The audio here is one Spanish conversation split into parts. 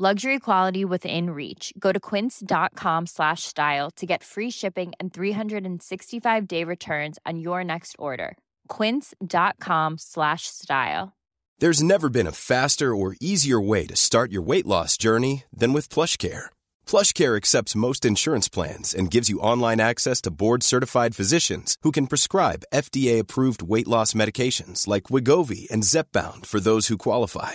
Luxury quality within reach. Go to quince.com slash style to get free shipping and 365 day returns on your next order. Quince.com slash style. There's never been a faster or easier way to start your weight loss journey than with PlushCare. PlushCare accepts most insurance plans and gives you online access to board-certified physicians who can prescribe FDA-approved weight loss medications like Wigovi and Zepbound for those who qualify.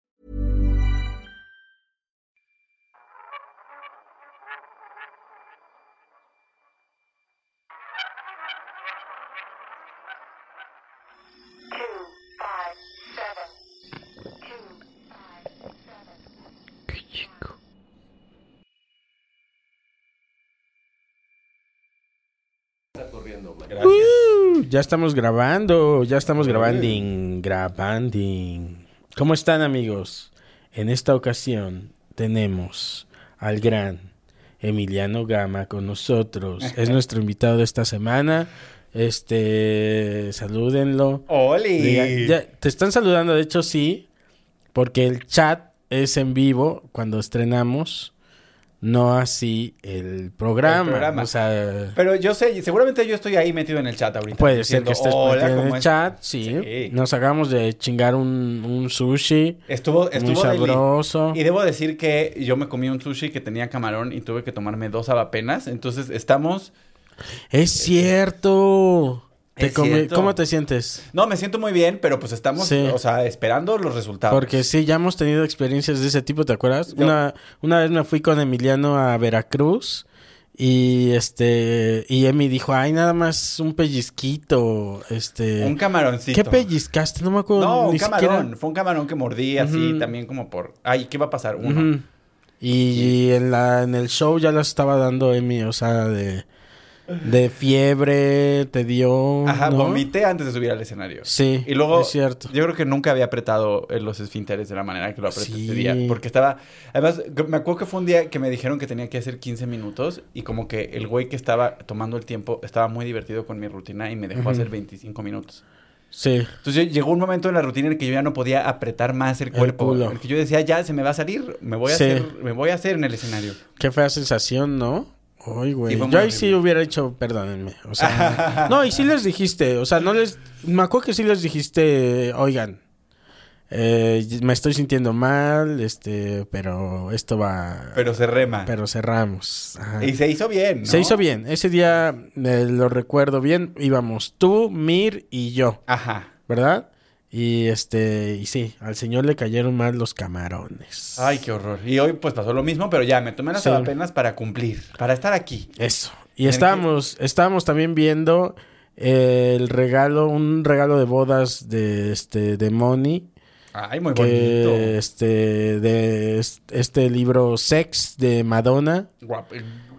Uh, ya estamos grabando, ya estamos grabando, grabando. ¿Cómo están amigos? En esta ocasión tenemos al gran Emiliano Gama con nosotros. Es nuestro invitado de esta semana. Este, salúdenlo. ¡Oli! Ya- te están saludando, de hecho sí, porque el chat es en vivo cuando estrenamos, no así el programa. El programa. O sea, Pero yo sé, seguramente yo estoy ahí metido en el chat ahorita. Puede ser que estés "Hola, metido en ¿cómo el es?". chat, sí. Sí. Nos hagamos de chingar un, un sushi. Estuvo, Muy estuvo deli. sabroso. Y debo decir que yo me comí un sushi que tenía camarón y tuve que tomarme dos apenas. Entonces estamos. Es cierto. Te. ¿Cómo te sientes? No, me siento muy bien, pero pues estamos, Sí. o sea, esperando los resultados. Porque sí, ya hemos tenido experiencias de ese tipo, ¿te acuerdas? Yo- Una, una vez me fui con Emiliano a Veracruz y este y Emi dijo, ay, nada más un pellizquito, este... Un camaroncito. ¿Qué pellizcaste? No me acuerdo No, un ni camarón. siquiera. Fue un camarón que mordí así también como por. Ay, ¿qué va a pasar? Uno. Y en la en el show ya las estaba dando Emi, o sea, de de fiebre, te dio, Ajá, ¿no? vomité antes de subir al escenario. Sí, Y luego, es cierto. yo creo que nunca había apretado eh, los esfínteres de la manera que lo apreté Sí. ese día. Porque estaba. Además, me acuerdo que fue un día que me dijeron que tenía que hacer 15 minutos. Y como que el güey que estaba tomando el tiempo estaba muy divertido con mi rutina y me dejó hacer 25 minutos. Sí. Entonces llegó un momento en la rutina en el que yo ya no podía apretar más el El cuerpo. En el que yo decía, ya se me va a salir, me voy a Sí. hacer, me voy a hacer en el escenario. Qué fea sensación, ¿no? Ay, güey. Yo ahí sí hubiera hecho, perdónenme. O sea, no, y sí les dijiste, o sea, no les. Me acuerdo que sí les dijiste, oigan, eh, me estoy sintiendo mal, este, pero esto va. Pero se rema. pero cerramos. Ajá. Y se hizo bien, ¿no? Se hizo bien. Ese día eh, lo recuerdo bien. Íbamos tú, Mir y yo, Ajá. ¿verdad? Y este, y sí, al señor le cayeron mal los camarones. Ay, qué horror. Y hoy pues pasó lo mismo, pero ya me tomé las Sí. apenas para cumplir, para estar aquí. Eso. Y estábamos, estábamos también viendo eh, el regalo, un regalo de bodas de este de Moni. Ay, muy que bonito. este de es- este libro Sex de Madonna. Guap-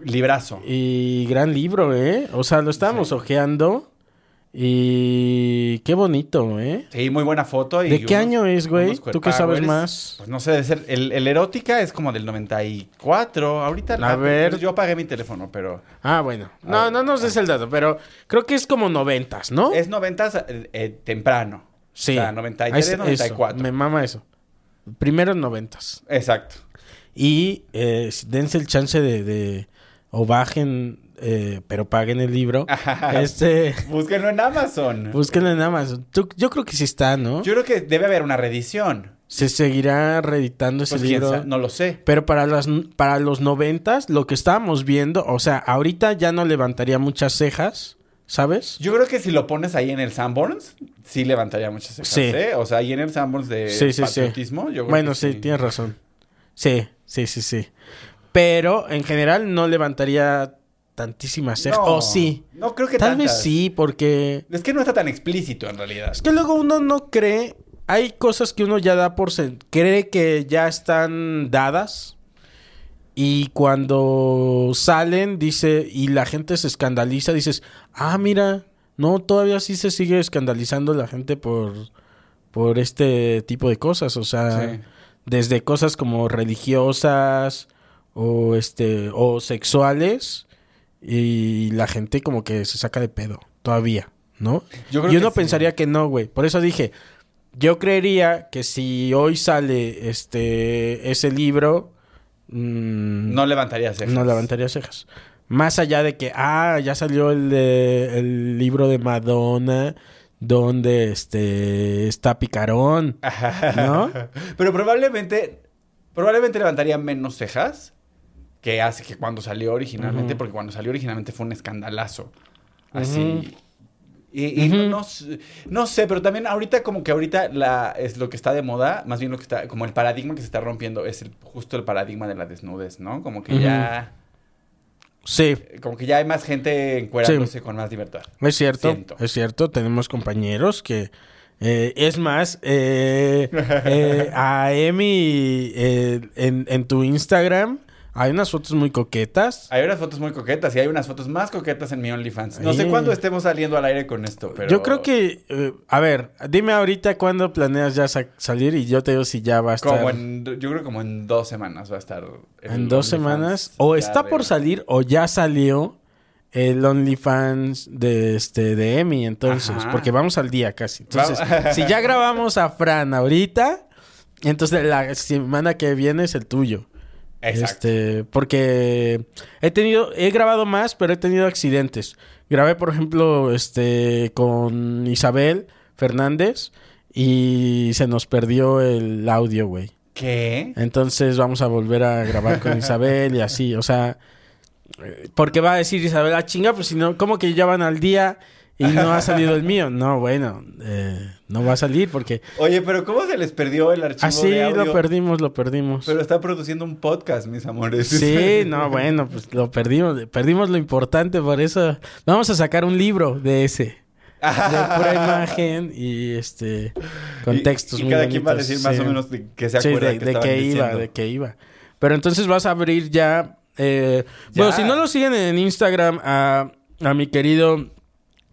Librazo. Y gran libro, ¿eh? O sea, lo estábamos Sí. ojeando. Y qué bonito, ¿eh? Sí, muy buena foto. Y ¿De qué unos- año es, güey? ¿Tú qué sabes más? Pues no sé, debe ser. El, el erótica es como del 94. Ahorita. A ver. Yo apagué mi teléfono, pero. Ah, bueno. No, no nos des el dato, pero creo que es como noventas, ¿no? Es 90 eh, eh, temprano. Sí. O sea, 93, Es- 94. Eso, me mama eso. Primero noventas. Exacto. Y eh, dense el chance de, de- o bajen, eh, pero paguen el libro. este, Búsquenlo en Amazon. búsquenlo en Amazon. Tú- yo creo que sí está, ¿no? Yo creo que debe haber una reedición. Se seguirá reeditando ese Pues libro. no lo sé. Pero para las para los noventas, lo que estábamos viendo, o sea, ahorita ya no levantaría muchas cejas, ¿sabes? Yo creo que si lo pones ahí en el Sanborns, sí levantaría muchas cejas, Sí. ¿eh? O sea, ahí en el Sanborns de Sí, sí, sí. patriotismo, yo creo Bueno, que sí, tienes razón. Sí, sí, sí, sí. Pero en general no levantaría tantísimas cejas. No, O sí. No creo que Tal vez sí, porque... Es que no está tan explícito en realidad. Es que luego uno no cree... Hay cosas que uno ya da por... Cree que ya están dadas. Y cuando salen, dice... Y la gente se escandaliza, dices... Ah, mira... No, todavía sí se sigue escandalizando la gente por... Por este tipo de cosas. O sea... Sí. Desde cosas como religiosas... O este... O sexuales... Y la gente como que se saca de pedo. Todavía. ¿No? Yo creo y que uno sí. pensaría que no, güey. Por eso dije, yo creería que si hoy sale este ese libro, mm, No levantaría cejas. no levantaría cejas. Más allá de que, ah, ya salió el, de- el libro de Madonna, donde este está picarón, ¿no? Pero probablemente, probablemente levantaría menos cejas que hace que cuando salió originalmente, porque cuando salió originalmente fue un escandalazo. Así. Y, y no- no, sé, pero también ahorita como que ahorita la, es lo que está de moda, más bien lo que está, como el paradigma que se está rompiendo es el, justo el paradigma de la desnudez, ¿no? Como que ya, Sí, como que ya hay más gente encuerándose con más libertad. es cierto, Siento. es cierto. Tenemos compañeros que... eh, es más, eh, eh, a Emi eh, en, en tu Instagram hay unas fotos muy coquetas. Hay unas fotos muy coquetas y hay unas fotos más coquetas en mi OnlyFans. No sé cuándo estemos saliendo al aire con esto, pero... Yo creo que, eh, a ver, dime ahorita cuándo planeas ya sa- salir y yo te digo si ya va a estar Como en, yo creo que como en dos semanas va a estar. en dos semanas. O está por salir o ya salió el OnlyFans de este de Emi, entonces, Ajá. porque vamos al día casi. Entonces, si ya grabamos a Fran ahorita, entonces la semana que viene es el tuyo. Exacto. Este, porque he tenido, he grabado más, pero he tenido accidentes. Grabé, por ejemplo, este, con Isabel Fernández y se nos perdió el audio, güey. ¿Qué? Entonces vamos a volver a grabar con Isabel y así, o sea, eh, porque va a decir Isabel, ah, chinga, pues si no, ¿cómo que ya van al día y no ha salido el mío? No, bueno, eh, no va a salir porque Oye, pero ¿cómo se les perdió el archivo así de audio? lo perdimos, lo perdimos. Pero está produciendo un podcast, mis amores. Sí, no, bueno, pues lo perdimos, perdimos lo importante, por eso vamos a sacar un libro de ese, de pura imagen y este con Y- textos y, muy cada quien va a decir más sí. o menos de qué se Sí, acuerda de, que de iba, diciendo. de qué iba. Pero entonces vas a abrir ya. eh, Bueno, Ya. si no lo siguen en Instagram a, a mi querido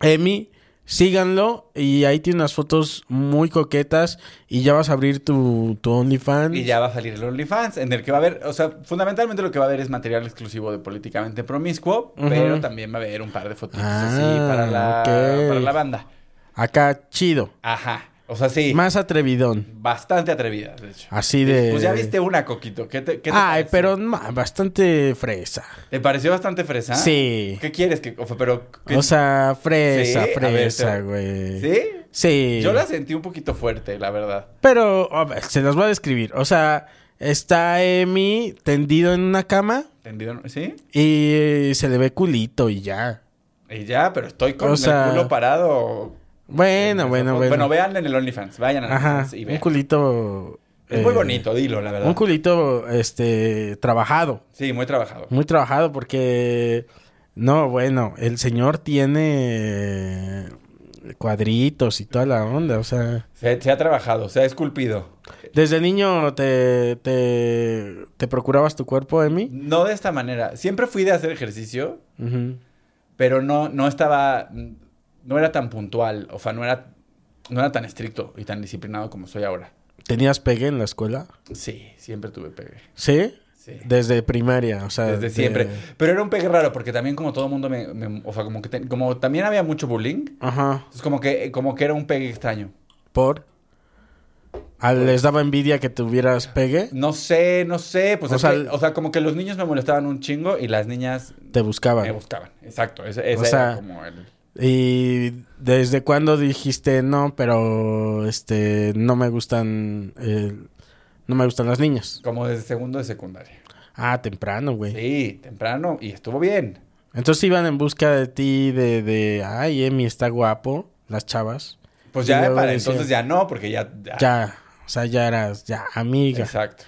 Emi, síganlo. Y ahí tiene unas fotos muy coquetas. Y ya vas a abrir tu, tu OnlyFans. Y ya va a salir el OnlyFans, en el que va a haber, o sea, fundamentalmente lo que va a haber es material exclusivo de Políticamente Promiscuo, pero también va a haber un par de fotitos Ah, así para la, ok. para la banda. Acá, chido. Ajá. O sea, sí. Más atrevidón. Bastante atrevida, de hecho. Así de. Pues ya viste una, Coquito. ¿Qué te, qué te Ay, pero ma, bastante fresa. ¿Te pareció bastante fresa? Sí. ¿Qué quieres que, o sea, pero qué- O sea, fresa, Sí, a ver, fresa, güey. ¿Sí? Sí. Yo la sentí un poquito fuerte, la verdad. Pero, a ver, se las voy a describir. O sea, está Emi tendido en una cama ¿Entendido? ¿Sí? y se le ve culito y ya. Y ya, pero estoy con O sea- el culo parado. Bueno, En bueno, bueno. Bueno, vean en el OnlyFans. Vayan al Ajá, y un vean. culito... Es muy eh, bonito, dilo, la verdad. Un culito, este, trabajado. Sí, muy trabajado. Muy trabajado porque... No, bueno, el señor tiene cuadritos y toda la onda, o sea... Se, se ha trabajado, se ha esculpido. ¿Desde niño te, te, te procurabas tu cuerpo, Emi? No de esta manera. Siempre fui de hacer ejercicio, pero no, no estaba... No era tan puntual. O sea, no era, no era tan estricto y tan disciplinado como soy ahora. ¿Tenías pegue en la escuela? Sí, siempre tuve pegue. ¿Sí? Sí. Desde primaria, o sea... Desde de- siempre. Pero era un pegue raro porque también como todo mundo me... me- o sea, como que... te- como también había mucho bullying. Ajá. Es como que, como que era un pegue extraño. ¿Por? ¿A- ¿Les daba envidia que tuvieras pegue? No sé, no sé. Pues O sea, que- o sea, como que los niños me molestaban un chingo y las niñas Te buscaban. me buscaban. Exacto. Ese, ese O sea, era como el... ¿Y desde cuándo dijiste no, pero este no me gustan eh, no me gustan las niñas? Como desde segundo de secundaria. Ah, temprano, güey. Sí, temprano y estuvo bien. Entonces iban en busca de ti de, de ay, Emi está guapo, las chavas. Pues Y ya para entonces ya no, porque ya... ya- Ya, o sea, ya eras ya amiga. Exacto.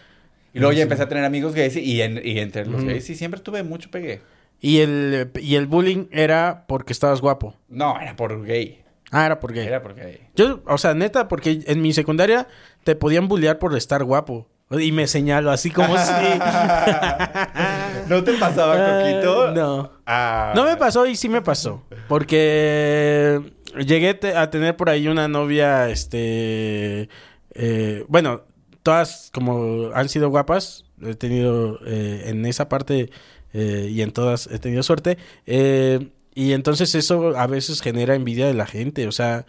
Y luego ya empecé a tener amigos gays y, en- y entre los gays sí siempre tuve mucho pegue. Y el, y el bullying era porque estabas guapo. No, era por gay. Ah, era porque. Era por gay. Yo, o sea, neta, porque en mi secundaria te podían bullear por estar guapo. Y me señalo así como si. ¿No te pasaba, Coquito? Ah, no. Ah. No me pasó y sí me pasó. Porque llegué a tener por ahí una novia, este... eh, bueno, todas como han sido guapas. He tenido eh, en esa parte eh, y en todas he tenido suerte. Eh, y entonces eso a veces genera envidia de la gente. O sea,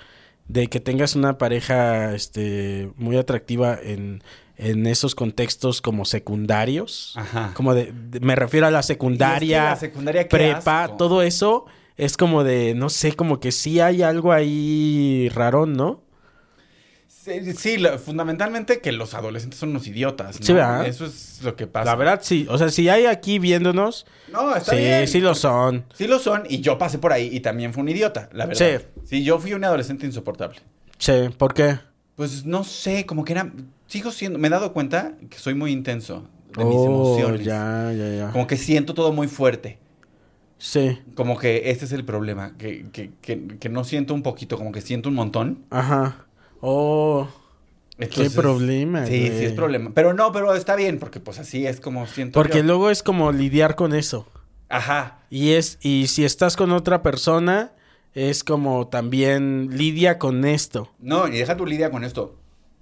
de que tengas una pareja este, muy atractiva en, en esos contextos como secundarios. Ajá. Como de, de- me refiero a la secundaria, la secundaria, prepa, asco. todo eso es como de, no sé, como que sí hay algo ahí raro, ¿no? Sí, sí, lo- fundamentalmente que los adolescentes son unos idiotas, ¿no? Sí, ¿verdad? Eso es lo que pasa. La verdad sí, o sea, si hay aquí viéndonos, No, está sí, bien. sí lo son. Sí lo son, y yo pasé por ahí y también fue un idiota, la verdad. Sí. Sí, yo fui un adolescente insoportable. Sí, ¿por qué? Pues no sé, como que era... Sigo siendo... Me he dado cuenta que soy muy intenso de mis Oh, emociones. ya, ya, ya. Como que siento todo muy fuerte. Sí, Como que este es el problema, que, que, que, que no siento un poquito, como que siento un montón. ajá. Oh, Entonces- problema, Sí, güey. sí es problema. Pero no, pero está bien, porque pues así es como siento porque yo. luego es como lidiar con eso. Ajá. Y es, y si estás con otra persona, es como también lidia con esto. No, y deja tu lidia con esto.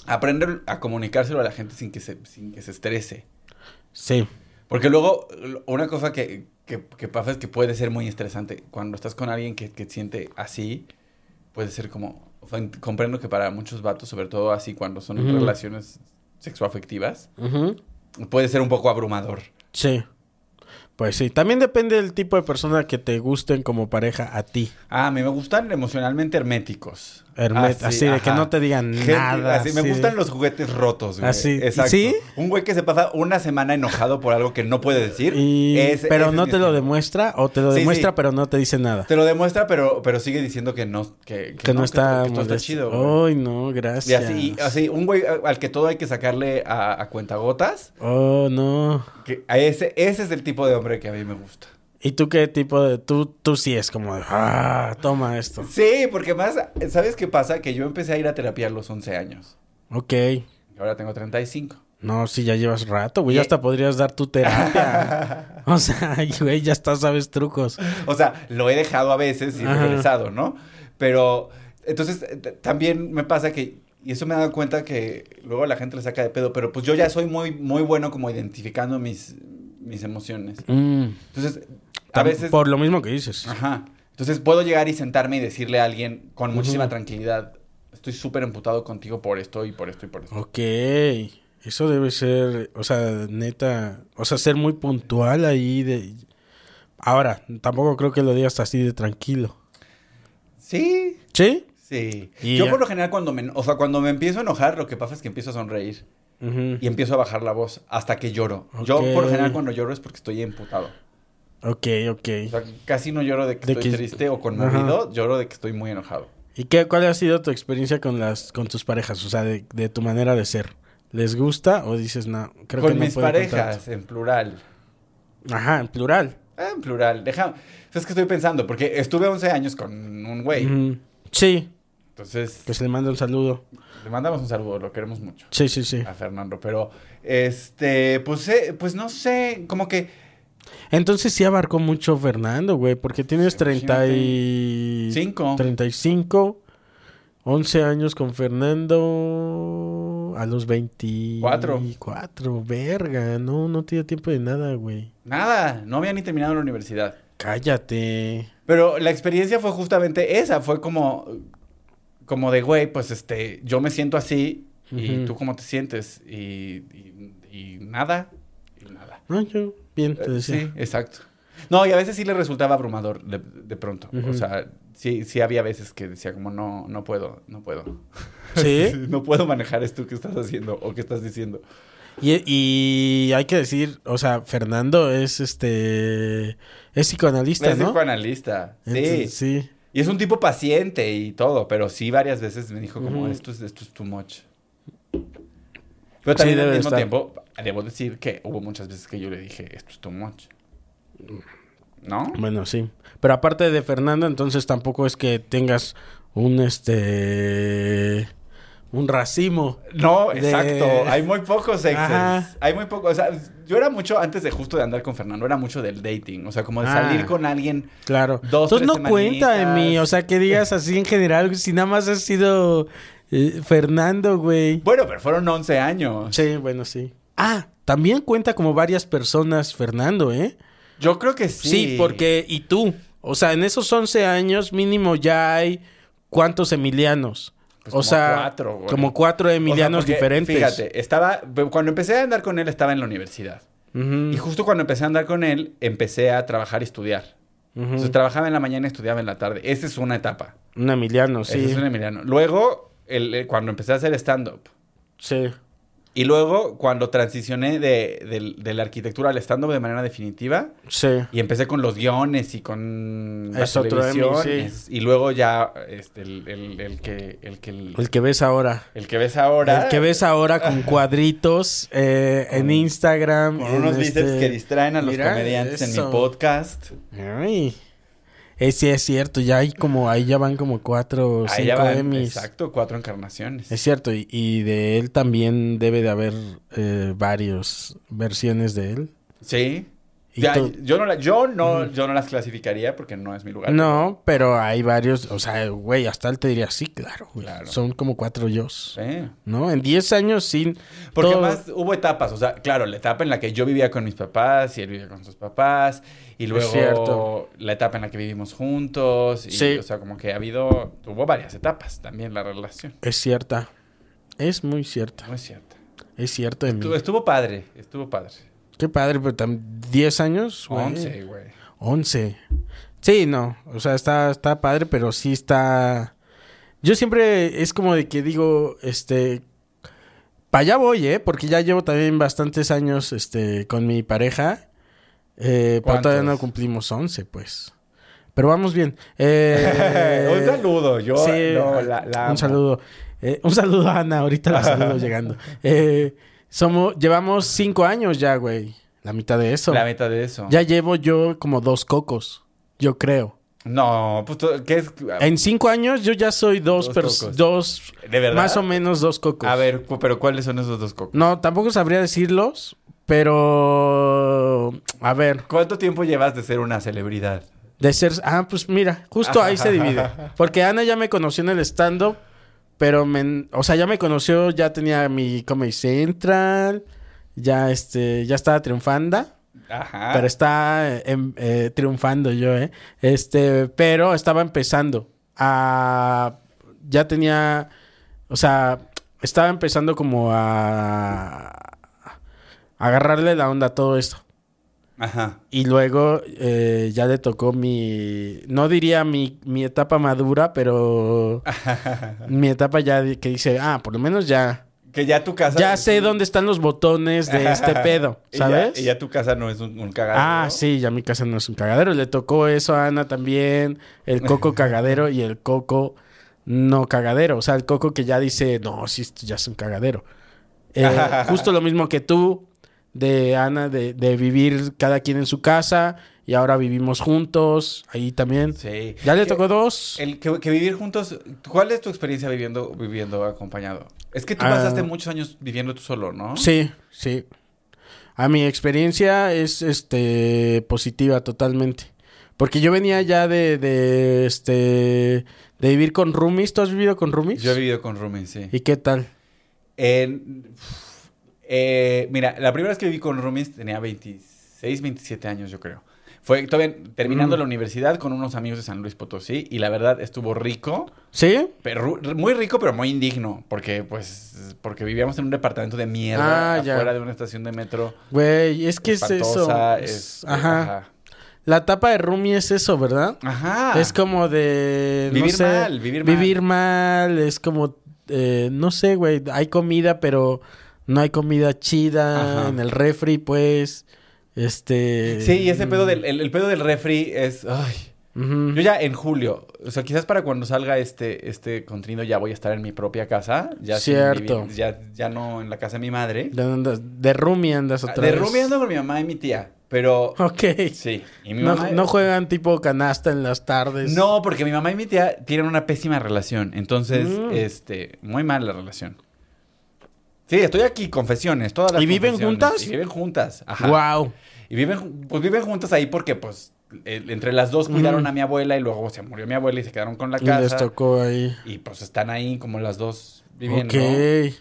Aprender a comunicárselo a la gente sin que se, sin que se estrese. Sí. Porque luego, una cosa que, que, que pasa es que puede ser muy estresante. Cuando estás con alguien que, que siente así, puede ser como... comprendo que para muchos vatos, sobre todo así cuando son relaciones sexoafectivas, Ujú. puede ser un poco abrumador. Sí. Pues sí, también depende del tipo de persona que te gusten como pareja a ti. Ah, a mí me gustan emocionalmente herméticos. Hermet- así de que no te digan Gente- nada, Así, me gustan los juguetes rotos, güey. Así, Exacto. ¿sí? Un güey que se pasa una semana enojado por algo que no puede decir. Y... pero es no te lo demuestra o te lo Sí, demuestra pero no te dice nada. Te lo demuestra, pero, pero sigue diciendo que no, que, Que, no, está que, está chido. Ay, no, y gracias. así, así, un güey al que todo hay que sacarle a, a cuentagotas. Oh, no. Que a ese, ese es el tipo de hombre que a mí me gusta. ¿Y tú qué tipo de...? Tú, tú sí es como de... Ah, toma esto. Sí, porque más, ¿sabes qué pasa? Que yo empecé a ir a terapia a los 11 años. Ok. Y ahora tengo 35. No, sí, ya llevas rato, güey. Ya hasta podrías dar tu terapia. o sea, güey, ya está, sabes trucos. O sea, lo he dejado a veces y he regresado, ¿no? Pero, entonces, eh, también me pasa que, y eso me he dado cuenta que luego la gente le saca de pedo, pero pues yo ya soy muy, muy bueno como identificando mis, mis emociones. Mm. Entonces, a Tam- veces... Por lo mismo que dices. Ajá. Entonces puedo llegar y sentarme y decirle a alguien con muchísima tranquilidad, estoy súper emputado contigo por esto y por esto y por esto. Ok. Eso debe ser, o sea, neta, o sea, ser muy puntual ahí de... Ahora, tampoco creo que lo digas así de tranquilo. Sí, ¿Sí? sí. Y yo ya- por lo general cuando me, o sea, cuando me empiezo a enojar, lo que pasa es que empiezo a sonreír y empiezo a bajar la voz hasta que lloro. Yo por lo general cuando lloro es porque estoy emputado. Ok, ok. O sea, casi no lloro de que De estoy que- triste o conmovido, lloro de que estoy muy enojado. ¿Y qué, cuál ha sido tu experiencia con las con tus parejas? O sea, de, de tu manera de ser. ¿Les gusta o dices, no, creo que con no mis puedo parejas, en plural. tanto"? Ajá, en plural. Ah, en plural. Deja, es que estoy pensando, porque estuve 11 años con un güey. Sí, Entonces, que se le manda un saludo. le mandamos un saludo, lo queremos mucho. Sí, sí, sí. a Fernando, pero este, pues, eh, pues no sé, como que Entonces sí abarcó mucho Fernando, güey, porque tienes 30 y... Cinco. 35, 11 años con Fernando a los 24. Cuatro. verga, no, no tiene tiempo de nada, güey. nada, no había ni terminado la universidad. Cállate. Pero la experiencia fue justamente esa, fue como, como de, güey, pues este, yo me siento así y Ujú. tú cómo te sientes y, y- y nada, y nada. No, yo bien te Eh, decía. Sí, exacto. No, y a veces sí le resultaba abrumador de, de pronto. O sea, sí, sí había veces que decía como, no, no puedo, no puedo. ¿Sí? no puedo manejar esto que estás haciendo o que estás diciendo. Y, y hay que decir, o sea, Fernando es este es psicoanalista, Es ¿no? psicoanalista. Sí. Entonces, sí. Y es un tipo paciente y todo, pero sí varias veces me dijo como, esto, es, esto es too much. Pero también al debe mismo estar. tiempo, debo decir que hubo muchas veces que yo le dije, esto es too much. ¿no? Bueno, sí. Pero aparte de Fernando, entonces tampoco es que tengas un este un racimo. No, de- exacto. Hay muy pocos exes. Ajá. Hay muy pocos. O sea, yo era mucho, antes de justo de andar con Fernando, era mucho del dating. O sea, como de Ah. salir con alguien. Claro. Dos, Entonces tres no cuenta de semanitas. mí, o sea, que digas así en general, si nada más has sido eh, Fernando, güey. Bueno, pero fueron 11 años. Sí, bueno, sí. Ah, también cuenta como varias personas Fernando, ¿eh? Yo creo que sí. Sí, porque y tú, o sea, en esos 11 años mínimo ya hay cuántos Emilianos. Pues o como sea, cuatro, güey. como cuatro O sea, Emilianos porque, diferentes. Fíjate, estaba. Cuando empecé a andar con él, estaba en la universidad. Y justo cuando empecé a andar con él, empecé a trabajar y estudiar. Entonces trabajaba en la mañana y estudiaba en la tarde. Esa es una etapa. Un Emiliano, Ese sí. es un Emiliano. Luego, el- el- cuando empecé a hacer stand-up. Sí. Y luego, cuando transicioné de, del- de la arquitectura al stand-up de manera definitiva, Sí. y empecé con los guiones y con la Es otro Emmy, televisión, sí. es- y luego ya este, el, el- el que, el, que, el, El que ves ahora. el que ves ahora. El que ves ahora con cuadritos eh, en Instagram. Con unos este- bíceps que distraen a los Mira, comediantes en mi podcast. Ay. Eh, sí, es cierto. Ya hay como, ahí ya van como cuatro Ahí ya cinco van, Emmys. exacto, cuatro encarnaciones. Es cierto. Y, y de él también debe de haber eh, varios versiones de él. Sí. Ya, yo, no la- yo, no, yo no las clasificaría porque no es mi lugar. No, pero hay varios. O sea, güey, hasta él te diría, sí, claro, güey. Claro. Son como cuatro yos. Sí. ¿No? En 10 años sin. Porque todo- más hubo etapas, o sea, claro, la etapa en la que yo vivía con mis papás y él vivía con sus papás, y luego la etapa en la que vivimos juntos, y, Sí. o sea, como que ha habido, hubo varias etapas también la relación. Es cierta. Es muy cierta. No es cierto. Es cierto de mí. Estuvo, estuvo padre, estuvo padre. Qué padre, pero también 10 años. güey. 11, güey. 11. Sí, no. O sea, está, está padre, pero sí está. Yo siempre es como de que digo, este. Para allá voy, ¿eh? Porque ya llevo también bastantes años este, con mi pareja. Eh, pero todavía no cumplimos 11, pues. Pero vamos bien. Eh, un saludo, yo sí, no, la, la un saludo. Eh, un saludo a Ana, ahorita la saludo llegando. Eh, somos, llevamos cinco años ya, güey. La mitad de eso. La mitad de eso. Ya llevo yo como dos cocos, yo creo. No, pues, ¿qué es? En cinco años yo ya soy dos, Dos pers- cocos. dos, ¿De verdad? más o menos dos cocos. A ver, pero ¿cuáles son esos dos cocos? No, tampoco sabría decirlos, pero... A ver, ¿Cuánto tiempo llevas de ser una celebridad? de ser... Ah, pues mira, justo ahí se divide. Porque Ana ya me conoció en el stand-up, pero me... O sea, ya me conoció, ya tenía mi Comedy Central, ya este, ya estaba triunfando. Ajá. Pero está em, eh, triunfando yo, ¿eh? Este, pero estaba empezando a... Ya tenía... O sea, estaba empezando como a... agarrarle la onda a todo esto. Ajá. Y luego eh, ya le tocó mi... No diría mi, mi etapa madura, pero... mi etapa ya que dice, ah, por lo menos ya... Que ya tu casa. Ya sé dónde están los botones de este pedo, Y ya- ¿sabes? Y ya, tu casa no es un, un cagadero. Ah, sí, ya mi casa no es un cagadero. Le tocó eso a Ana también. El coco cagadero y el coco no cagadero. O sea, el coco que ya dice, no, sí, esto ya es un cagadero. Eh, justo lo mismo que tú, de Ana, de, de vivir cada quien en su casa y ahora vivimos juntos. Ahí también. Sí. Ya le Que- tocó dos. El que, que vivir juntos. ¿Cuál es tu experiencia viviendo, viviendo acompañado? Es que tú Ah. pasaste muchos años viviendo tú solo, ¿no? Sí, sí. A mi experiencia es este positiva totalmente. Porque yo venía ya de, de este de vivir con roomies. ¿Tú has vivido con roomies? Yo he vivido con roomies, sí. ¿Y qué tal? En- eh, mira, la primera vez que viví con roomies tenía 26, 27 años, yo creo. Fue todavía terminando Mm. la universidad con unos amigos de San Luis Potosí y la verdad estuvo rico, ¿Sí? pero muy rico pero muy indigno, porque pues porque vivíamos en un departamento de mierda Ah, ya. afuera de una estación de metro. Güey, es que es eso. Es- ajá. ajá. La etapa de roomie es eso, ¿verdad? Ajá. Es como de... no Vivir sé, mal, vivir mal. Vivir mal, es como... eh, no sé, güey. Hay comida, pero no hay comida chida Ajá. en el refri, pues. Este... Sí, y ese pedo del el, el pedo del refri es ay. Yo ya en julio, o sea, quizás para cuando salga este, este contenido ya voy a estar en mi propia casa. Ya Cierto. vivir- ya, ya no en la casa de mi madre. De, andas- de roomie andas Ah, otra De vez. ando con mi mamá y mi tía. Pero Ok. sí. Y mi No, mamá- no juegan tipo canasta en las tardes. No, porque mi mamá y mi tía tienen una pésima relación. Entonces, Mm. este, muy mal la relación. Sí, estoy aquí, confesiones, todas las ¿Y viven juntas? Y viven juntas, ajá. Wow. Y viven, pues viven juntas ahí porque, pues, entre las dos cuidaron a mi abuela y luego se murió mi abuela y se quedaron con la Y les casa. tocó ahí. Y pues están ahí como las dos viviendo. Ok.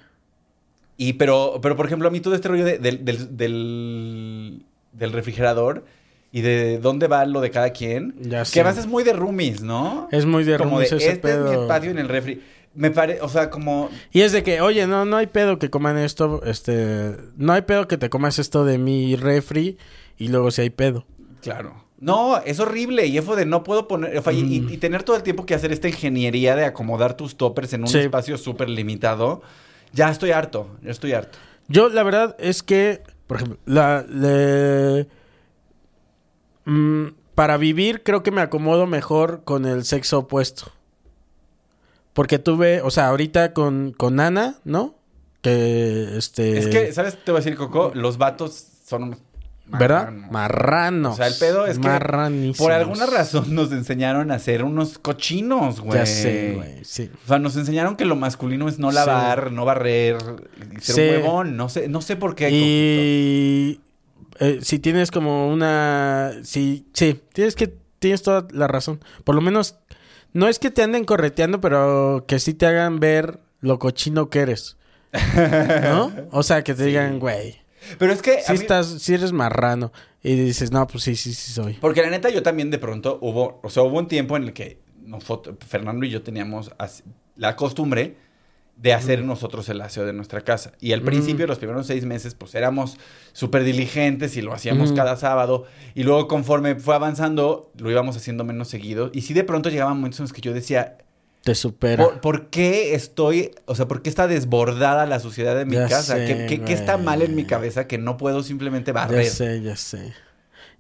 Y pero, pero por ejemplo, a mí todo este rollo de- del, del, del, del refrigerador y de dónde va lo de cada quien. Ya que sé. además es muy de roomies, ¿no? Es muy de como roomies de, ese este es mi espacio en el refri. Me parece, o sea, como... Y es de que, oye, no, no hay pedo que coman esto, este, no hay pedo que te comas esto de mi refri y luego si hay pedo. Claro. No, es horrible. Y eso de no puedo poner. o sea, y- y, y tener todo el tiempo que hacer esta ingeniería de acomodar tus toppers en un Sí. espacio súper limitado. Ya estoy harto. Ya estoy harto. Yo, la verdad es que, por ejemplo, la, le- mm, para vivir creo que me acomodo mejor con el sexo opuesto. Porque tuve, o sea, ahorita con, con Ana, ¿no? Que, este... Es que, ¿sabes? Te voy a decir, Coco, los vatos son unos. ¿Verdad? marranos. Marranos. O sea, el pedo es que por alguna razón nos enseñaron a ser unos cochinos, güey. Ya sé, güey, sí. O sea, nos enseñaron que lo masculino es no Sí. lavar, no barrer, ser Sí. un huevón. No sé, no sé por qué. Y eh, si tienes como una... Sí, sí, tienes que... Tienes toda la razón. Por lo menos, no es que te anden correteando, pero que sí te hagan ver lo cochino que eres. ¿No? O sea, que te digan, güey. Pero es que. si mí- estás, si eres marrano. Y dices, no, pues sí, sí, sí soy. Porque la neta, yo también de pronto hubo. O sea, hubo un tiempo en el que nosotros, Fernando y yo teníamos la costumbre de hacer nosotros el aseo de nuestra casa. Y al principio, los primeros seis meses, pues éramos súper diligentes y lo hacíamos cada sábado. Y luego, conforme fue avanzando, lo íbamos haciendo menos seguido. Y sí, de pronto llegaban momentos en los que yo decía, Te supera. ¿por, por qué estoy, o sea, por qué está desbordada la suciedad de mi Ya casa? sé, ¿Qué, qué- qué está mal en mi cabeza que no puedo simplemente barrer? Ya sé, ya sé.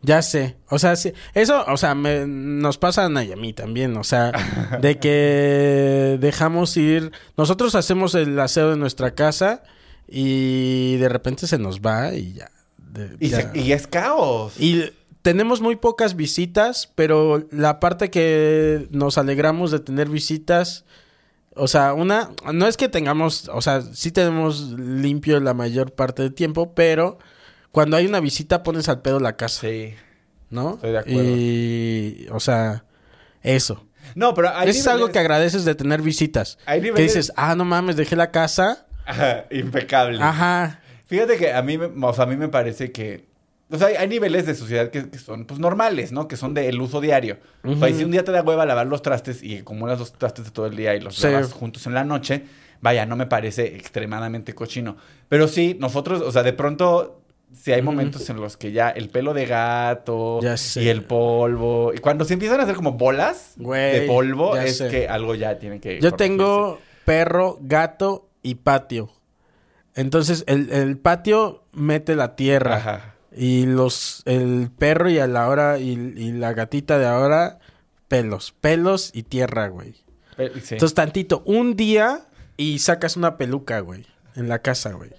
Ya sé. O sea, sí. Eso, o sea, me- nos pasa a Ana y a mí también. O sea, de que dejamos ir. Nosotros hacemos el aseo de nuestra casa y de repente se nos va y ya. de- Y, ya. se- y es caos. Y tenemos muy pocas visitas, pero la parte que nos alegramos de tener visitas, o sea, una, no es que tengamos, o sea, sí tenemos limpio la mayor parte del tiempo, pero cuando hay una visita pones al pedo la casa, Sí. ¿no? Estoy de acuerdo. Y, o sea, eso. No, pero hay Eso es algo que agradeces de tener visitas. Hay Que niveles- dices, ah, no mames, dejé la casa. Ajá, impecable. Ajá. Fíjate que a mí, me- o sea, a mí me parece que... O sea, hay, niveles de suciedad que, que son pues normales, ¿no? Que son del uso diario. O sea, y si un día te da hueva lavar los trastes y acumulas los trastes de todo el día y los Sí. lavas juntos en la noche, vaya, no me parece extremadamente cochino. Pero sí, nosotros, o sea, de pronto, si hay momentos en los que ya el pelo de gato Ya y el polvo, y cuando se empiezan a hacer como bolas Güey, de polvo, es sé. que algo ya tiene que Yo corregirse. tengo perro, gato y patio. Entonces, el, el patio mete la tierra. Ajá. Y los, el perro y a la hora, y, y la gatita de ahora, pelos. Pelos y tierra, güey. Pe- sí. Entonces, tantito, un día y sacas una peluca, güey. En la casa, güey.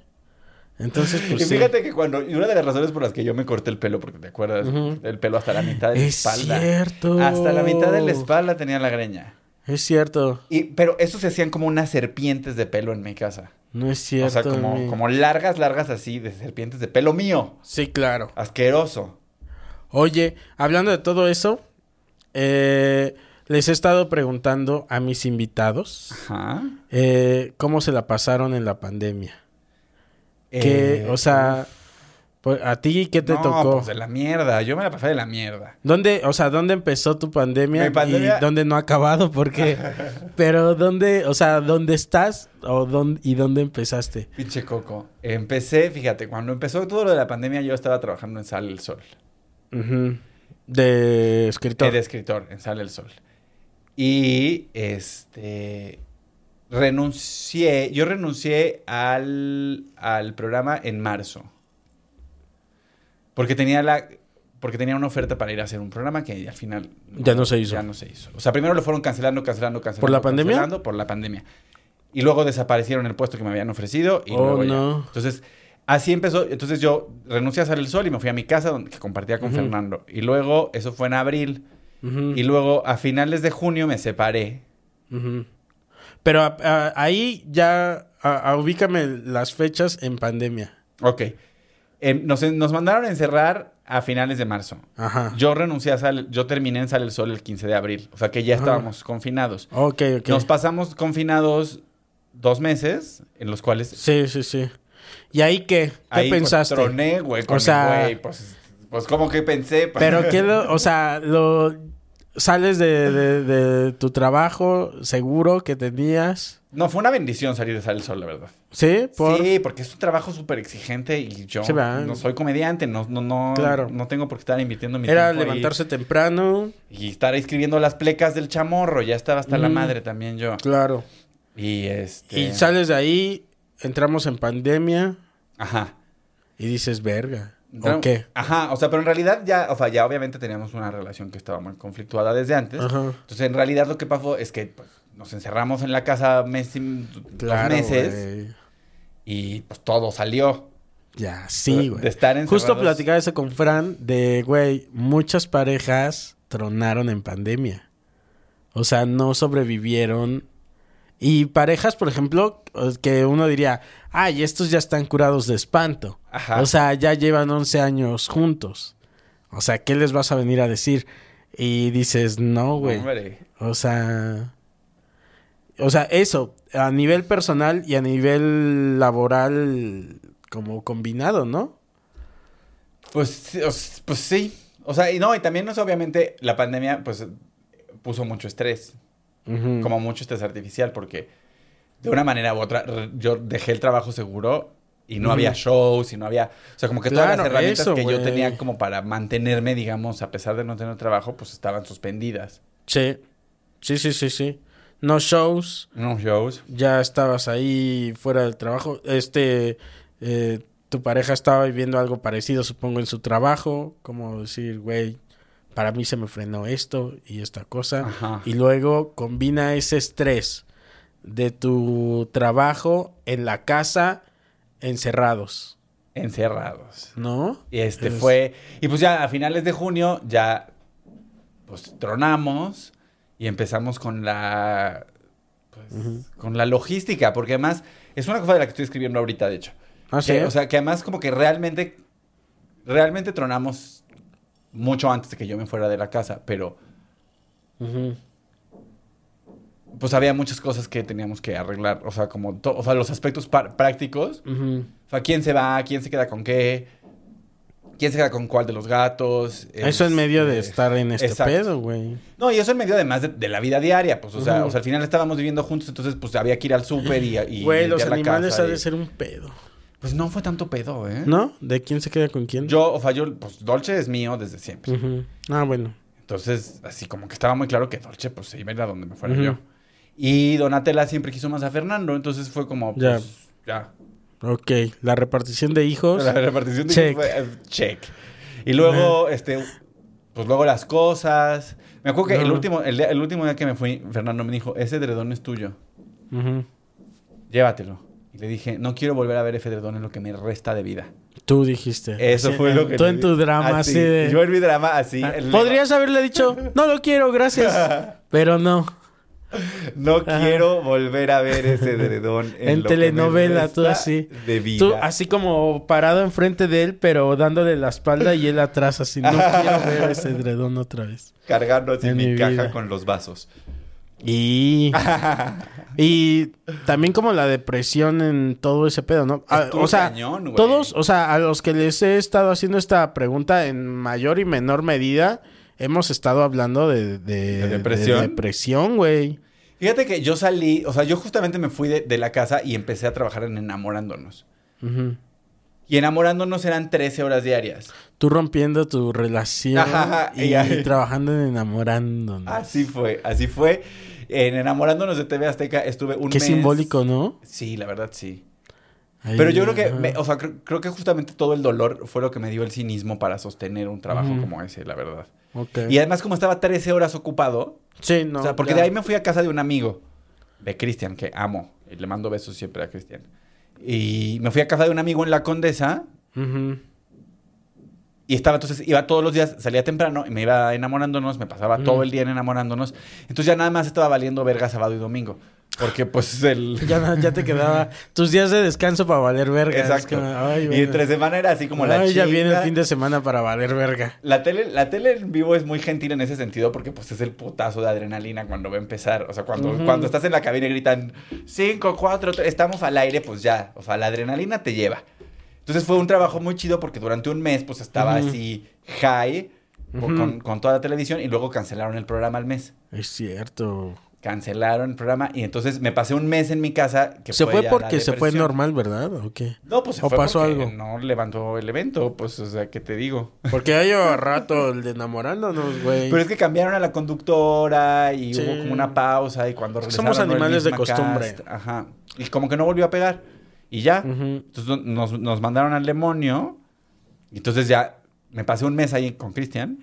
Entonces, pues y sí. fíjate que cuando, y una de las razones por las que yo me corté el pelo, porque te acuerdas, el pelo hasta la mitad de la Es espalda. cierto. Hasta la mitad de la espalda tenía la greña. Es cierto. Y, pero eso se hacían como unas serpientes de pelo en mi casa. No es cierto. o sea, como, mi- como largas, largas así, de serpientes de pelo mío. Sí, claro. Asqueroso. Oye, hablando de todo eso, eh, les he estado preguntando a mis invitados Ajá. eh, cómo se la pasaron en la pandemia. Que, Eh, o sea, pues, a ti qué te no, tocó. pues de la mierda. Yo me la pasé de la mierda. ¿Dónde, o sea, dónde empezó tu pandemia, Mi pandemia- y dónde no ha acabado? Porque, pero dónde, o sea, dónde estás o dónde y dónde empezaste. Pinche coco. Empecé, fíjate, cuando empezó todo lo de la pandemia, yo estaba trabajando en Sale el Sol. De escritor. Eh, de escritor en Sale el Sol. Y este renuncié, yo renuncié al, al programa en marzo. Porque tenía la porque tenía una oferta para ir a hacer un programa que al final Ya no se hizo. Ya no se hizo. O sea, primero lo fueron cancelando, cancelando, cancelando. ¿Por la pandemia? cancelando por la pandemia. Y luego desaparecieron el puesto que me habían ofrecido y Oh, luego ya. no. Entonces, Así empezó. Entonces yo renuncié a Sale el Sol y me fui a mi casa donde que compartía con Fernando. Y luego, eso fue en abril. Y luego, a finales de junio, me separé. ujú. Pero a- a- ahí ya a- a- ubícame las fechas en pandemia. Ok. Nos, nos mandaron a encerrar a finales de marzo. Ajá. Yo renuncié a Sal, yo terminé en Sale el Sol el 15 de abril. O sea que ya Ajá. estábamos confinados. Ok, ok. Nos pasamos confinados dos meses, en los cuales Sí, sí, sí. ¿Y ahí qué? ¿Qué ahí pues, pensaste? troné, güey, con O sea- el güey. Pues, pues como que pensé. pues, Pero qué lo, o sea, lo sales de, de- de tu trabajo seguro que tenías. No, fue una bendición salir de Sale el Sol, la verdad. ¿Sí? Por... Sí, porque es un trabajo súper exigente y yo no soy comediante, no, no, no, Claro. no tengo por qué estar invirtiendo mi Era tiempo levantarse temprano. Y estar escribiendo las plecas del chamorro, ya estaba hasta la Mm. madre también yo. Claro. Y este... Y sales de ahí, entramos en pandemia Ajá. y dices, verga. ¿O qué? Ajá, o sea, pero en realidad ya, o sea, ya obviamente teníamos una relación que estaba muy conflictuada desde antes. Ajá. Entonces, en realidad lo que pasó es que pues, nos encerramos en la casa mes y- Claro, dos meses y pues todo salió. Ya, sí, güey. De estar encerrados. Justo platicaba eso con Fran de, güey, muchas parejas tronaron en pandemia. O sea, no sobrevivieron. Y parejas, por ejemplo, que uno diría, ay, estos ya están curados de espanto. Ajá. O sea, ya llevan 11 años juntos. O sea, ¿qué les vas a venir a decir? Y dices, no, güey. O sea... O sea, eso, a nivel personal y a nivel laboral como combinado, ¿no? Pues, pues sí. O sea, y no, y también no obviamente la pandemia, pues puso mucho estrés, Como mucho estrés artificial, porque de una manera u otra yo dejé el trabajo seguro y no había shows y no había, o sea, como que todas las herramientas eso, que yo tenía como para mantenerme, digamos, a pesar de no tener trabajo, pues estaban suspendidas. Sí, sí, sí, sí, sí. No shows, No shows. ya estabas ahí fuera del trabajo. Este, eh, tu pareja estaba viviendo algo parecido, supongo, en su trabajo. Como decir, güey, para mí se me frenó esto y esta cosa. Ajá. Y luego combina ese estrés de tu trabajo en la casa encerrados, Encerrados. ¿no? Y este Es- fue. Y pues ya a finales de junio ya pues tronamos y empezamos con la pues, con la logística, porque además es una cosa de la que estoy escribiendo ahorita, de hecho. Ah, sí. O sea, que además como que realmente realmente tronamos mucho antes de que yo me fuera de la casa, pero pues había muchas cosas que teníamos que arreglar, o sea, como o sea, los aspectos prácticos. O sea, ¿quién se va? ¿Quién se queda con qué? ¿Quién se queda con cuál de los gatos? Eso en medio de Este, estar en este exacto. pedo, güey. No, y eso en medio además de, de la vida diaria, pues, o sea, o sea, al final estábamos viviendo juntos, entonces, pues, había que ir al súper y, y Güey, los animales ha de y- ser un pedo. Pues no fue tanto pedo, ¿eh? ¿No? ¿De quién se queda con quién? Yo, o sea, yo, pues, Dolce es mío desde siempre. Ujú. Ah, bueno. Entonces, así como que estaba muy claro que Dolce, pues, se iba a ir a donde me fuera yo. Y Donatella siempre quiso más a Fernando, entonces fue como, Ya. pues, ya. Ok. La repartición de hijos. La repartición de Check. fue, eh, check. Y luego, este, pues luego las cosas. Me acuerdo que el último, el, día- el último día que me fui, Fernando me dijo, ese edredón es tuyo, llévatelo. Y le dije, no quiero volver a ver ese edredón en lo que me resta de vida. Tú dijiste. Eso Así, fue en- lo que Tú en tu drama así, de... Yo en mi drama así. Ah, Podrías haberle dicho, no lo quiero, gracias. Pero no. No Ajá. quiero volver a ver ese edredón en, En lo que me telenovela, tú así. De vida. Tú así como parado enfrente de él, pero dándole la espalda y él atrás así. No quiero ver ese edredón otra vez. Cargando así en mi, mi caja con los vasos. Y... y también como la depresión en todo ese pedo, ¿no? Ah, o sea, cañón, todos, o sea, a los que les he estado haciendo esta pregunta en mayor y menor medida, hemos estado hablando de... ¿De, ¿De depresión? de depresión, güey. Fíjate que yo salí, o sea, yo justamente me fui de, de la casa y empecé a trabajar en enamorándonos. Y enamorándonos eran 13 horas diarias. Tú rompiendo tu relación Ajá, y, y trabajando en enamorándonos. Así fue, así fue. En enamorándonos de TV Azteca estuve un Qué mes. simbólico, ¿no? Sí, la verdad sí. Pero yo creo que, me- o sea, creo, creo que justamente todo el dolor fue lo que me dio el cinismo para sostener un trabajo como ese, la verdad. Ok. Y además como estaba 13 horas ocupado, Sí, no. o sea, porque ya. de ahí me fui a casa de un amigo, de Cristian, que amo. Y le mando besos siempre a Cristian. Y me fui a casa de un amigo en la Condesa Ujú. Y estaba entonces, iba todos los días, salía temprano y me iba enamorándonos, me pasaba Mm. todo el día en enamorándonos. Entonces ya nada más estaba valiendo verga sábado y domingo. Porque pues el... Ya, ya te quedaba tus días de descanso para valer verga. Es Exacto. y entre semana era así como la Ay, ya viene el fin de semana para valer verga. La tele, la tele en vivo es muy gentil en ese sentido porque pues es el putazo de adrenalina cuando va a empezar. O sea, cuando, cuando estás en la cabina y gritan 5, 4, estamos al aire, pues ya. O sea, la adrenalina te lleva. Entonces fue un trabajo muy chido porque durante un mes pues estaba así high con- Ujú. con, con toda la televisión y luego cancelaron el programa al mes. Es cierto. Cancelaron el programa y entonces me pasé un mes en mi casa. Que se fue la porque se fue normal, ¿verdad? ¿O qué? No, pues se ¿O fue pasó porque algo? no levantó el evento, pues, o sea, ¿qué te digo? Porque lleva rato el de enamorándonos, güey. Pero es que cambiaron a la conductora y Sí. hubo como una pausa y cuando regresaron Somos no animales de costumbre. cast. Ajá. Y como que no volvió a pegar. Y ya. Entonces no- nos, nos mandaron al demonio. Y entonces ya me pasé un mes ahí con Cristian.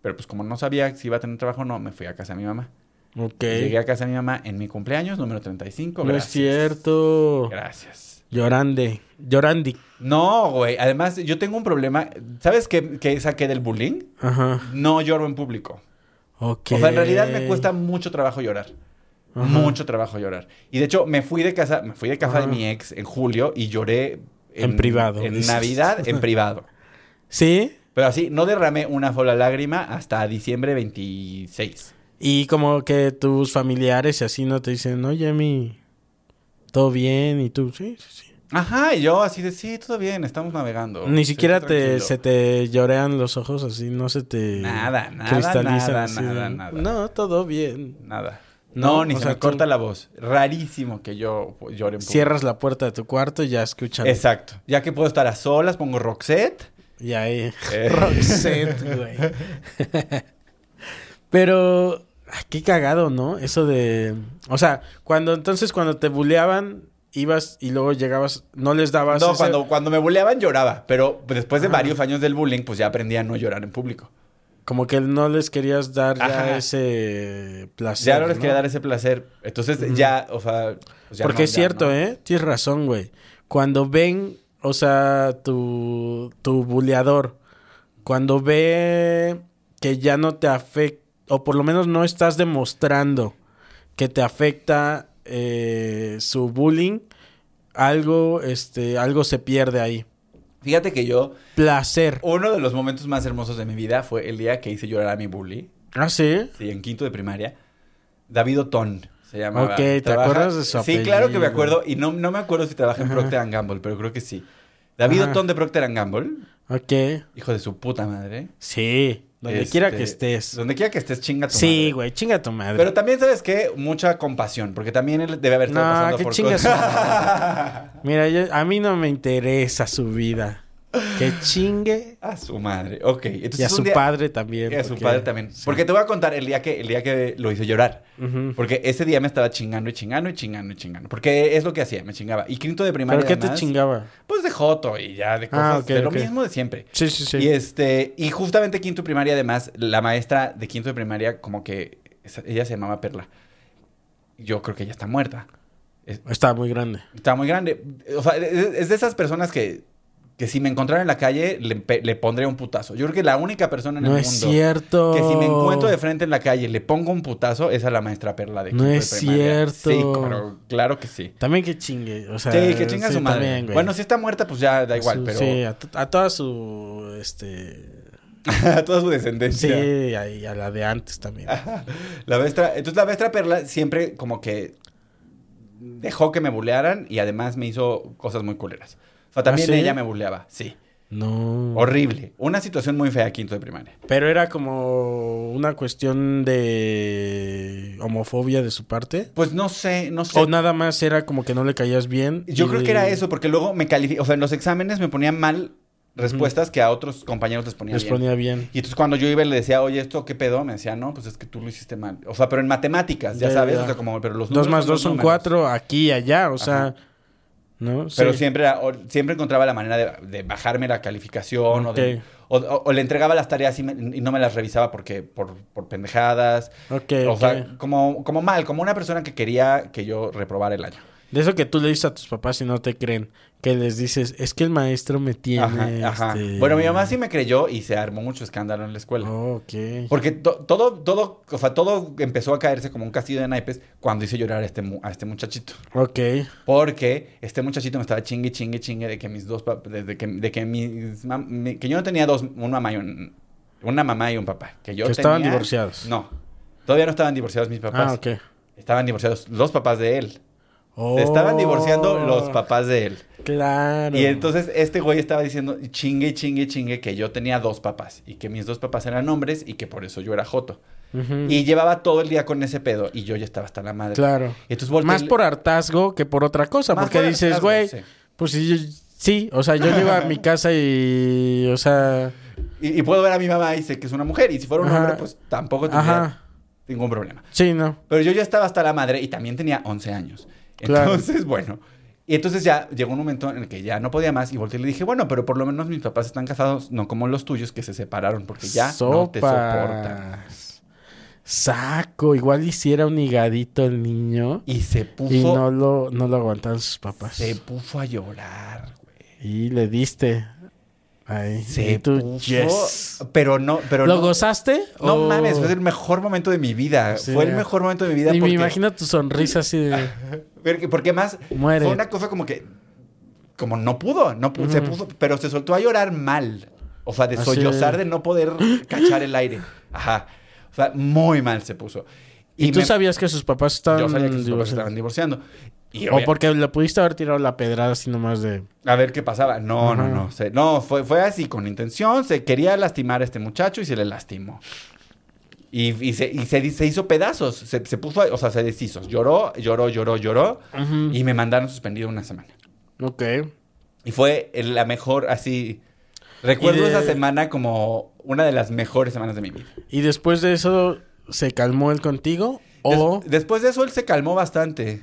Pero pues como no sabía si iba a tener trabajo o no, me fui a casa de mi mamá. Ok. Llegué a casa de mi mamá en mi cumpleaños, número 35. No es Gracias. cierto. Gracias. Llorande. Llorandi. No, güey. Además, yo tengo un problema. ¿Sabes qué, qué saqué del bullying? Ajá. No lloro en público. Ok. O sea, en realidad me cuesta mucho trabajo llorar. Ajá. Mucho trabajo llorar. Y de hecho, me fui de casa, me fui de casa de mi ex en julio y lloré En privado, En dices. Navidad, en privado. ¿Sí? Pero así, no derramé una sola lágrima hasta diciembre 26. Y como que tus familiares y así no te dicen, oye, mi, todo bien, y tú, sí, sí, sí. Ajá, y yo así de, sí, todo bien, estamos navegando. Ni siquiera te, tranquilo". se te llorean los ojos así, no se te Nada, nada, cristalizan nada, así nada, nada. No, todo bien. Nada. No, ni o se sea, me corta tú- la voz. Rarísimo que yo llore en público. Cierras la puerta de tu cuarto y ya escuchan. Exacto. Ya que puedo estar a solas, pongo Roxette. Y ahí, Eh. Roxette, güey. Pero, qué cagado, ¿no? Eso de... O sea, cuando entonces cuando te buleaban, ibas y luego llegabas, no les dabas... No, ese- cuando, cuando me buleaban lloraba, pero después de Ajá. varios años del bullying, pues ya aprendí a no llorar en público. Como que no les querías dar ya Ajá. ese placer. Ya no les quería dar ese placer. Entonces ya, o sea... ya Porque no, es cierto, no. ¿eh? Tienes razón, güey. Cuando ven, o sea, tu, tu buleador, cuando ve que ya no te afecta, o por lo menos no estás demostrando que te afecta eh, su bullying, algo, este, algo se pierde ahí. Fíjate que yo... Placer. Uno de los momentos más hermosos de mi vida fue el día que hice llorar a mi bully. ¿Ah, sí? Sí, en quinto de primaria. David Otón se llamaba. Ok, ¿te acuerdas de su Sí, claro que me apellido? acuerdo. Y no, no me acuerdo si trabaja en Ajá. Procter Gamble, pero creo que sí. David Ajá. Otón de Procter Gamble. Ok. Hijo de su puta madre. Sí. Donde Este, quiera que estés. Donde quiera que estés, chinga tu Sí, madre. güey, chinga tu madre. Pero también, ¿sabes qué? Mucha compasión, porque también él debe haber estado No, pasando que por su cosas. Mira, yo- a mí no me interesa su vida. Que chingue. a su madre. Ok. Entonces, Y a su día- padre también. Y a su padre también. sí. Porque te voy a contar el día que, el día que lo hice llorar. Porque ese día me estaba chingando y chingando y chingando y chingando. Porque es lo que hacía, me chingaba. Y quinto de primaria. ¿Pero qué te chingaba? Pues de joto y ya de cosas. Ah, ok, de lo mismo de siempre. Sí, sí, sí. Y este, y justamente quinto de primaria, además, la maestra de quinto de primaria, como que ella se llamaba Perla. Yo creo que ella está muerta. Es- Está muy grande. está muy grande. O sea, es de esas personas que, que si me encontrara en la calle, le, le pondría un putazo. Yo creo que la única persona en No el es mundo cierto. que si me encuentro de frente en la calle le pongo un putazo, es la maestra Perla de No de es primaria. cierto. Sí, claro, claro que sí. También que chingue. O sea, Sí, que chinga sí, su madre. también, bueno, si está muerta, pues ya da igual, Su- pero Sí, a, a toda su. Este. a toda su Sí, descendencia. a, y a la de antes también. La maestra, entonces la maestra Perla siempre como que dejó que me bulearan y además me hizo cosas muy culeras. O sea, también ¿Ah, sí? ella me buleaba, sí. No. Horrible. Una situación muy fea quinto de primaria. Pero era como una cuestión de homofobia de su parte. Pues no sé, no sé. O nada más era como que no le caías bien. Yo creo que era eso, porque luego me calificó, o sea, en los exámenes me ponían mal respuestas que a otros compañeros les ponían Les bien. ponía bien. Y entonces cuando yo iba y le decía, oye, ¿esto qué pedo? Me decía, no, pues es que tú lo hiciste mal. O sea, pero en matemáticas, ya, sabes, o sea, como, pero los Dos más dos son números. cuatro, aquí y allá, o sea. ¿No? Pero Sí. siempre, siempre encontraba la manera de, de bajarme la calificación o, de- o, le entregaba las tareas y, me- y no me las revisaba porque por, por pendejadas. O sea, como, como mal, como una persona que quería que yo reprobara el año. De eso que tú le dices a tus papás y no te creen. Que les dices, es que el maestro me tiene. Ajá, ajá. este- Bueno, mi mamá sí me creyó y se armó mucho escándalo en la escuela. Oh, ok. Porque to- todo, todo, o sea, todo empezó a caerse como un castillo de naipes cuando hice llorar a este, mu- a este muchachito. Ok. Porque este muchachito me estaba chingue, chingue, chingue de que mis dos de que, de que mis mi- que yo no tenía dos, una mamá y un, una mamá y un papá. Que yo Que estaban divorciados. No, todavía no estaban divorciados mis papás. Ah, ok. Estaban divorciados los papás de él. Oh, Se estaban divorciando los papás de él. Claro. Y entonces este güey estaba diciendo chingue, chingue, chingue que yo tenía dos papás y que mis dos papás eran hombres y que por eso yo era joto. Y llevaba todo el día con ese pedo y yo ya estaba hasta la madre. Claro. Y entonces Más por hartazgo que por otra cosa. Más porque por dices, hartazgo, güey, sí. pues sí, sí, o sea, yo llego a mi casa y, o sea, Y, y puedo ver a mi mamá y sé que es una mujer. Y si fuera un Ajá. hombre, pues tampoco tendría ajá, ningún problema. sí, no. Pero yo ya estaba hasta la madre y también tenía 11 años. Claro. Entonces, bueno. Y entonces ya llegó un momento en el que ya no podía más y volteé y le dije, bueno, pero por lo menos mis papás están casados, no como los tuyos que se separaron porque ya no te soportan. Sopas. Saco, igual hiciera un higadito el niño Y se puso, y no lo, no lo aguantaban sus papás. se puso a llorar, güey. Y le diste. Ahí. Se y tú, puso, yes. pero no, pero ¿Lo no, gozaste? no o- mames, fue el mejor momento de mi vida. Sí. Fue el mejor momento de mi vida Y me imagino tu sonrisa así de... porque, porque más Muere. fue una cosa como que como no pudo, no pudo, se puso, pero se soltó a llorar mal. O sea, de Así sollozar, de- de no poder cachar el aire. Ajá. O sea, muy mal se puso. ¿Y, tú me- sabías que sus papás estaban Yo sabía que sus papás estaban divorciando. Y O porque le pudiste haber tirado la pedrada así nomás de... A ver qué pasaba. No, no, no. Se- no, fue, fue así con intención. Se quería lastimar a este muchacho y se le lastimó. Y, y se, y se, se hizo pedazos. Se, se puso, o sea, se deshizo. Lloró, lloró, lloró, lloró. Y me mandaron suspendido una semana. Ok. Y fue la mejor, así. Recuerdo de- esa semana como una de las mejores semanas de mi vida. ¿Y después de eso se calmó él contigo? ¿O...? Des- después de eso, él se calmó bastante.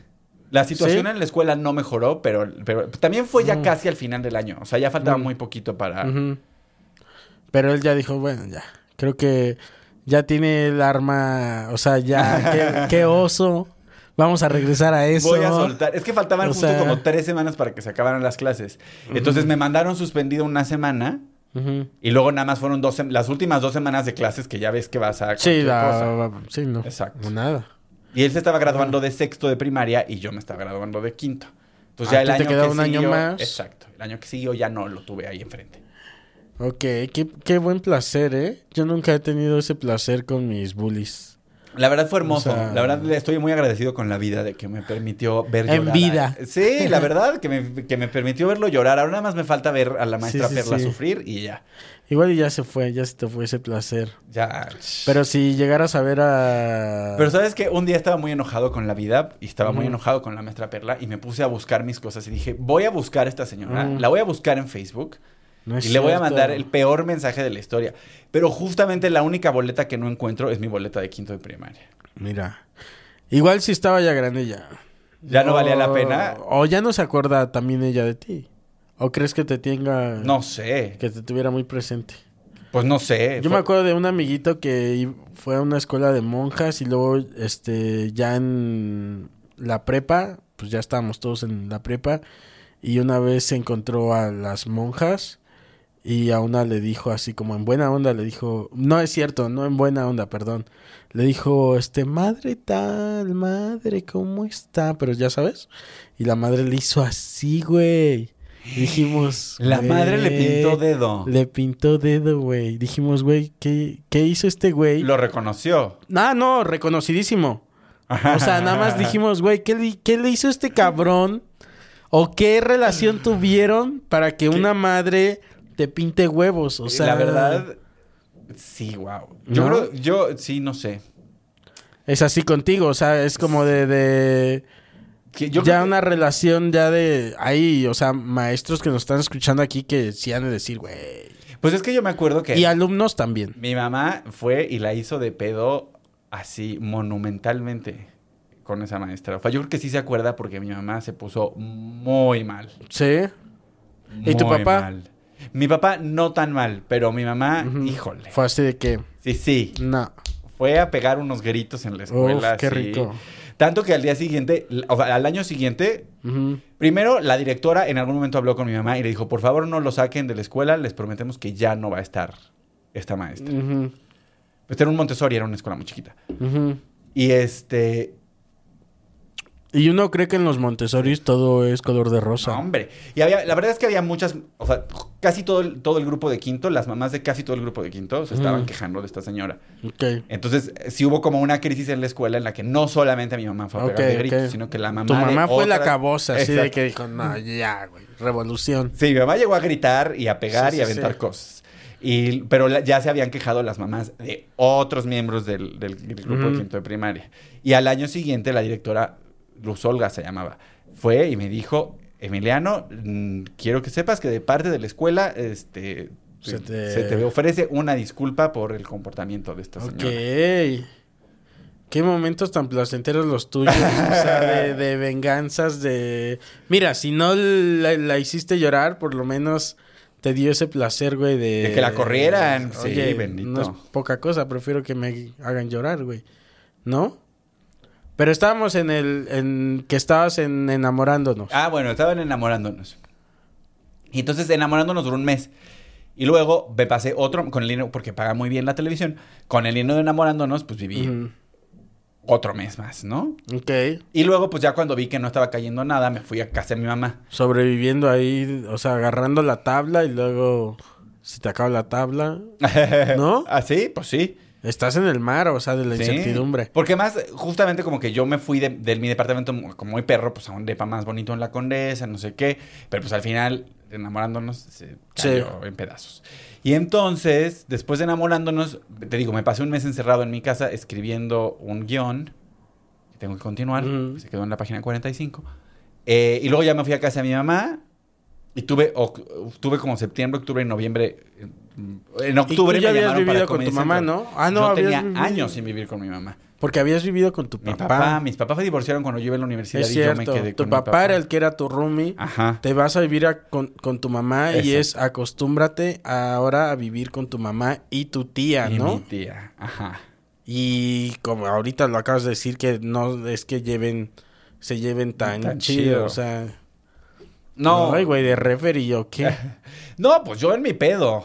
La situación ¿Sí? en la escuela no mejoró, pero, pero también fue ya Mm. casi al final del año. O sea, ya faltaba Mm. muy poquito para. Pero él ya dijo, bueno, ya. Creo que ya tiene el arma... O sea, ya... qué, qué oso. Vamos a regresar a eso. Voy a soltar. Es que faltaban O justo sea- como tres semanas para que se acabaran las clases. Entonces me mandaron suspendido una semana y luego nada más fueron dos las últimas dos semanas de clases que ya ves que vas a Sí, la- sí, no. Exacto. Nada. Y él se estaba graduando de sexto de primaria y yo me estaba graduando de quinto. Entonces Ah, ya el ¿tú te año quedaba que un año siguió- más? Exacto. El año que siguió ya no lo tuve ahí enfrente. Ok, qué, qué buen placer, ¿eh? Yo nunca he tenido ese placer con mis bullies. La verdad fue hermoso. O sea- la verdad le estoy muy agradecido con la vida de que me permitió ver En llorar. vida. a- Sí, la verdad, que me, que me permitió verlo llorar. Ahora nada más me falta ver a la maestra sí, Perla sí. sufrir y ya. Igual y ya se fue, ya se te fue ese placer. Ya. Pero si llegaras a ver a... Pero sabes que un día estaba muy enojado con la vida y estaba muy enojado con la maestra Perla y me puse a buscar mis cosas y dije, voy a buscar a esta señora, Mm. la voy a buscar en Facebook No y le voy a mandar el peor mensaje de la historia. Pero justamente la única boleta que no encuentro es mi boleta de quinto de primaria. Mira. Igual si estaba ya grande ya. ¿Ya no valía la pena? O ya no se acuerda también ella de ti. ¿O crees que te tenga... No sé. Que te tuviera muy presente. Pues no sé. Yo Fue- me acuerdo de un amiguito que fue a una escuela de monjas y luego, este, ya en la prepa, pues ya estábamos todos en la prepa, y una vez se encontró a las monjas y a una le dijo así como en buena onda, le dijo, no es cierto, no en buena onda, perdón, le dijo, este, madre tal, madre, ¿cómo está? Pero ya sabes, y la madre le hizo así, güey. Dijimos, La madre le pintó dedo. Le pintó dedo, güey. Dijimos, güey, ¿qué, ¿qué hizo este güey? Lo reconoció. Ah, no, reconocidísimo. O sea, nada más dijimos, güey, ¿qué, le- ¿qué le hizo este cabrón? ¿O qué relación tuvieron para que una madre te pinte huevos? O sea, la verdad, sí, wow. Yo ¿No? creo, yo sí, no sé. Es así contigo, o sea, es como de... de Que yo ya que- una relación ya de... Hay, o sea, maestros que nos están escuchando aquí que sí han de decir, güey. Pues es que yo me acuerdo que Y alumnos también. mi mamá fue y la hizo de pedo así monumentalmente con esa maestra. O sea, yo creo que sí se acuerda porque mi mamá se puso muy mal. ¿Sí? ¿Y tu muy papá? mal. Mi papá no tan mal, pero mi mamá, híjole. Fue así de que... Sí, sí. No. Fue a pegar unos gritos en la escuela. Uf, qué rico. Tanto que al día siguiente, o sea, al año siguiente, primero la directora en algún momento habló con mi mamá y le dijo, por favor no lo saquen de la escuela, les prometemos que ya no va a estar esta maestra. Ujú. Pues era un Montessori, era una escuela muy chiquita. Y este, Y uno cree que en los Montessoris todo es color de no, rosa. hombre. Y había, la verdad es que había muchas, o sea, casi todo el, todo el grupo de quinto, las mamás de casi todo el grupo de quinto se estaban Mm. quejando de esta señora. Ok. Entonces, sí hubo como una crisis en la escuela en la que no solamente mi mamá fue a pegar de gritos, sino que la mamá Tu mamá fue la cabosa, así de que dijo, no, ya, güey, revolución. Sí, mi mamá llegó a gritar y a pegar Sí, y a sí, aventar sí. cosas. Y, pero la- ya se habían quejado las mamás de otros miembros del, del- del grupo de quinto de primaria. Y al año siguiente la directora, Luz Olga se llamaba, fue y me dijo, Emiliano, mm, quiero que sepas que de parte de la escuela este, Se se, te- ofrece una disculpa por el comportamiento de esta Ok. señora. Qué momentos tan placenteros los tuyos. o sea, de, de venganzas, de... Mira, si no la, la hiciste llorar, por lo menos te dio ese placer, güey, de... De que la corrieran. Sí, bendito. No es poca cosa, prefiero que me hagan llorar, güey. ¿No? Pero estábamos en el... En, que estabas en enamorándonos. Ah, bueno, estaban enamorándonos. Y entonces enamorándonos duró un mes. Y luego me pasé otro, con el dinero, porque paga muy bien la televisión, con el dinero de enamorándonos, pues viví otro mes más, ¿no? Ok. Y luego, pues ya cuando vi que no estaba cayendo nada, me fui a casa de mi mamá. Sobreviviendo ahí, o sea, agarrando la tabla y luego... Si te acaba la tabla, ¿No? ¿Ah, sí? Pues sí. Estás en el mar, o sea, de la Sí. incertidumbre. Porque más, justamente como que yo me fui de, de mi departamento como muy perro, pues a un depa más bonito en la Condesa, no sé qué. Pero pues al final, enamorándonos, se cayó en pedazos. Y entonces, después de enamorándonos, te digo, me pasé un mes encerrado en mi casa escribiendo un guion. Que tengo que continuar. Se quedó en la página 45. Eh, y luego ya me fui a casa de mi mamá. Y tuve, oc- tuve como septiembre, octubre y noviembre. En octubre Y tú ya me habías vivido con tu mamá. ¿no? Ah, no, Yo habías tenía vivido- años sin vivir con mi mamá. Porque habías vivido con tu Mi papá. mis papás se divorciaron cuando yo iba a la universidad es y yo me cierto. quedé Tu con papá, mi papá. era el que era tu roomie. Ajá. Te vas a vivir a- con, con tu mamá y es acostúmbrate ahora a vivir con tu mamá y tu tía, Y mi ¿no? tía. Ajá. Y como ahorita lo acabas de decir que no es que lleven se lleven tan, Tan chido, chido. o sea, No. ay, güey, de referee o qué. No, pues yo en mi pedo.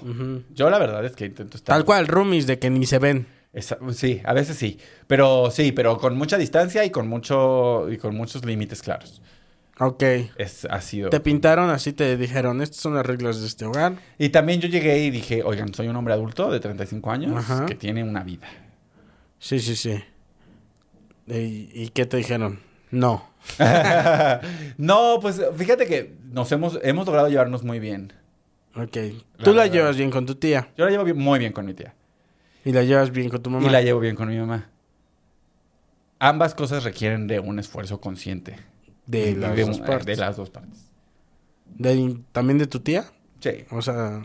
Yo la verdad es que intento estar. Tal cual, roomies de que ni se ven. Esa- sí, a veces sí. Pero sí, pero con mucha distancia y con mucho y con muchos límites claros. Ok. Es, ha sido. Te pintaron así, te dijeron, estas son las reglas de este hogar. Y también yo llegué y dije, oigan, soy un hombre adulto de 35 años Ajá. que tiene una vida. Sí, sí, sí. ¿Y, y qué te dijeron? No. no, pues fíjate que nos hemos, hemos logrado llevarnos muy bien. Ok. La Tú la verdad. llevas bien con tu tía. Yo la llevo bien- muy bien con mi tía. Y la llevas bien con tu mamá. Y la llevo bien con mi mamá. Ambas cosas requieren de un esfuerzo consciente. De las de, dos un- partes. de las dos partes. De- ¿También de tu tía? Sí. O sea...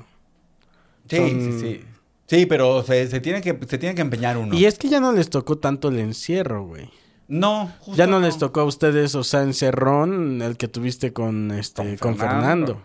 Sí, Son- sí, sí. Sí, pero se, se tiene que, se tiene que empeñar uno. Y es que ya no les tocó tanto el encierro, güey. No, justo Ya no, les tocó a ustedes, o sea, encerrón, el que tuviste con este, Con con Fernando. Fernando.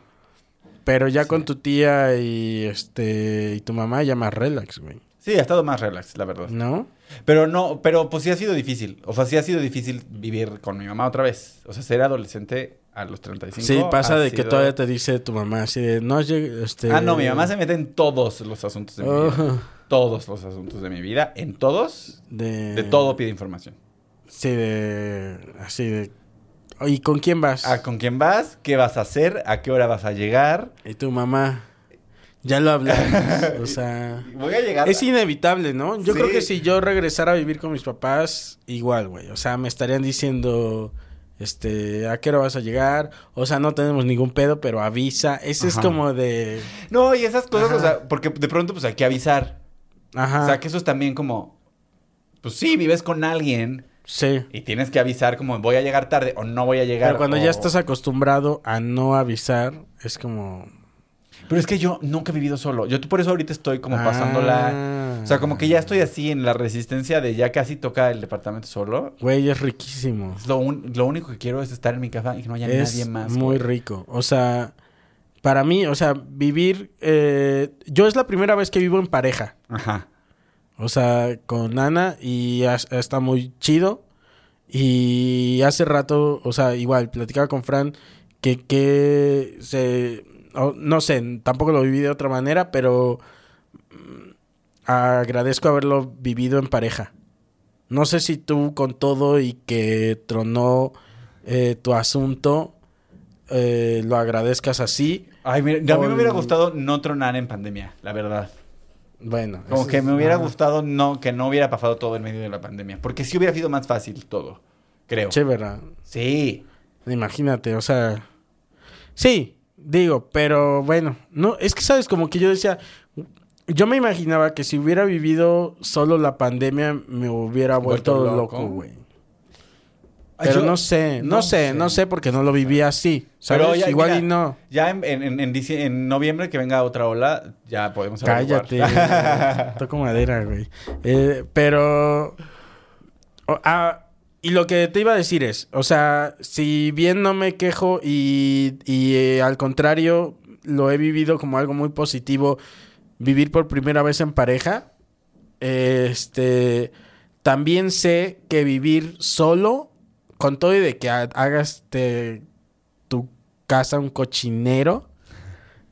Pero ya Sí. con tu tía y este y tu mamá ya más relax, güey. Sí, ha estado más relax, la verdad. ¿No? Pero no, pero pues sí ha sido difícil. O sea, sí ha sido difícil vivir con mi mamá otra vez. O sea, ser adolescente a los 35. sí, pasa de que todavía te dice tu mamá así de no este Ah, no, mi mamá se mete en todos los asuntos de mi vida. Oh, Todos los asuntos de mi vida. En todos, de de todo pide información. Sí, de así de ¿Y con quién vas? ¿A con quién vas? ¿Qué vas a hacer? ¿A qué hora vas a llegar? Y tu mamá ya lo hablamos, o sea, Voy a llegar. Es inevitable, ¿no? Yo Sí. creo que si yo regresara a vivir con mis papás, igual, güey. O sea, me estarían diciendo, este, ¿a qué hora vas a llegar? O sea, no tenemos ningún pedo, pero avisa. Ese es como de... No, y esas cosas, Ajá. o sea, porque de pronto pues hay que avisar. Ajá. O sea, que eso es también como, pues sí, vives con alguien Sí. y tienes que avisar como voy a llegar tarde o no voy a llegar. Pero cuando o- ya estás acostumbrado a no avisar, es como... Pero es que yo nunca he vivido solo. Yo por eso ahorita estoy como pasándola. Ah. O sea, como que ya estoy así en la resistencia de ya casi toca el departamento solo. Güey, es riquísimo. Lo, un- lo único que quiero es estar en mi casa y que no haya es nadie más. muy güey. rico. O sea, para mí, o sea, vivir... eh, yo es la primera vez que vivo en pareja. Ajá. O sea, con Ana y ha- está muy chido. Y hace rato, o sea, igual, platicaba con Fran que, que se... no sé, tampoco lo viví de otra manera, pero mm, agradezco haberlo vivido en pareja. No sé si tú con todo y que tronó eh, tu asunto, eh, lo agradezcas así. Ay, mira, a mí me hubiera gustado no tronar en pandemia, la verdad. Bueno. Como que me hubiera gustado no, que no hubiera pasado todo en medio de la pandemia. Porque sí hubiera sido más fácil todo, creo. Che, ¿verdad? Sí. Imagínate, o sea. Sí, digo, pero bueno. No, es que sabes, como que yo decía. Yo me imaginaba que si hubiera vivido solo la pandemia, me hubiera vuelto, loco. güey. Pero yo- no sé, no, no sé, sé. no sé porque no lo viví así. ¿Sabes? Pero ya, Igual mira, y no. Ya en, en, noviembre que venga otra ola, ya podemos averiguar. Cállate. Toco madera, güey. Eh, pero. ah, y lo que te iba a decir es: o sea, si bien no me quejo y, y, eh, al contrario, lo he vivido como algo muy positivo, vivir por primera vez en pareja, este. También sé que vivir solo, con todo y de que ha- hagas te- tu casa un cochinero,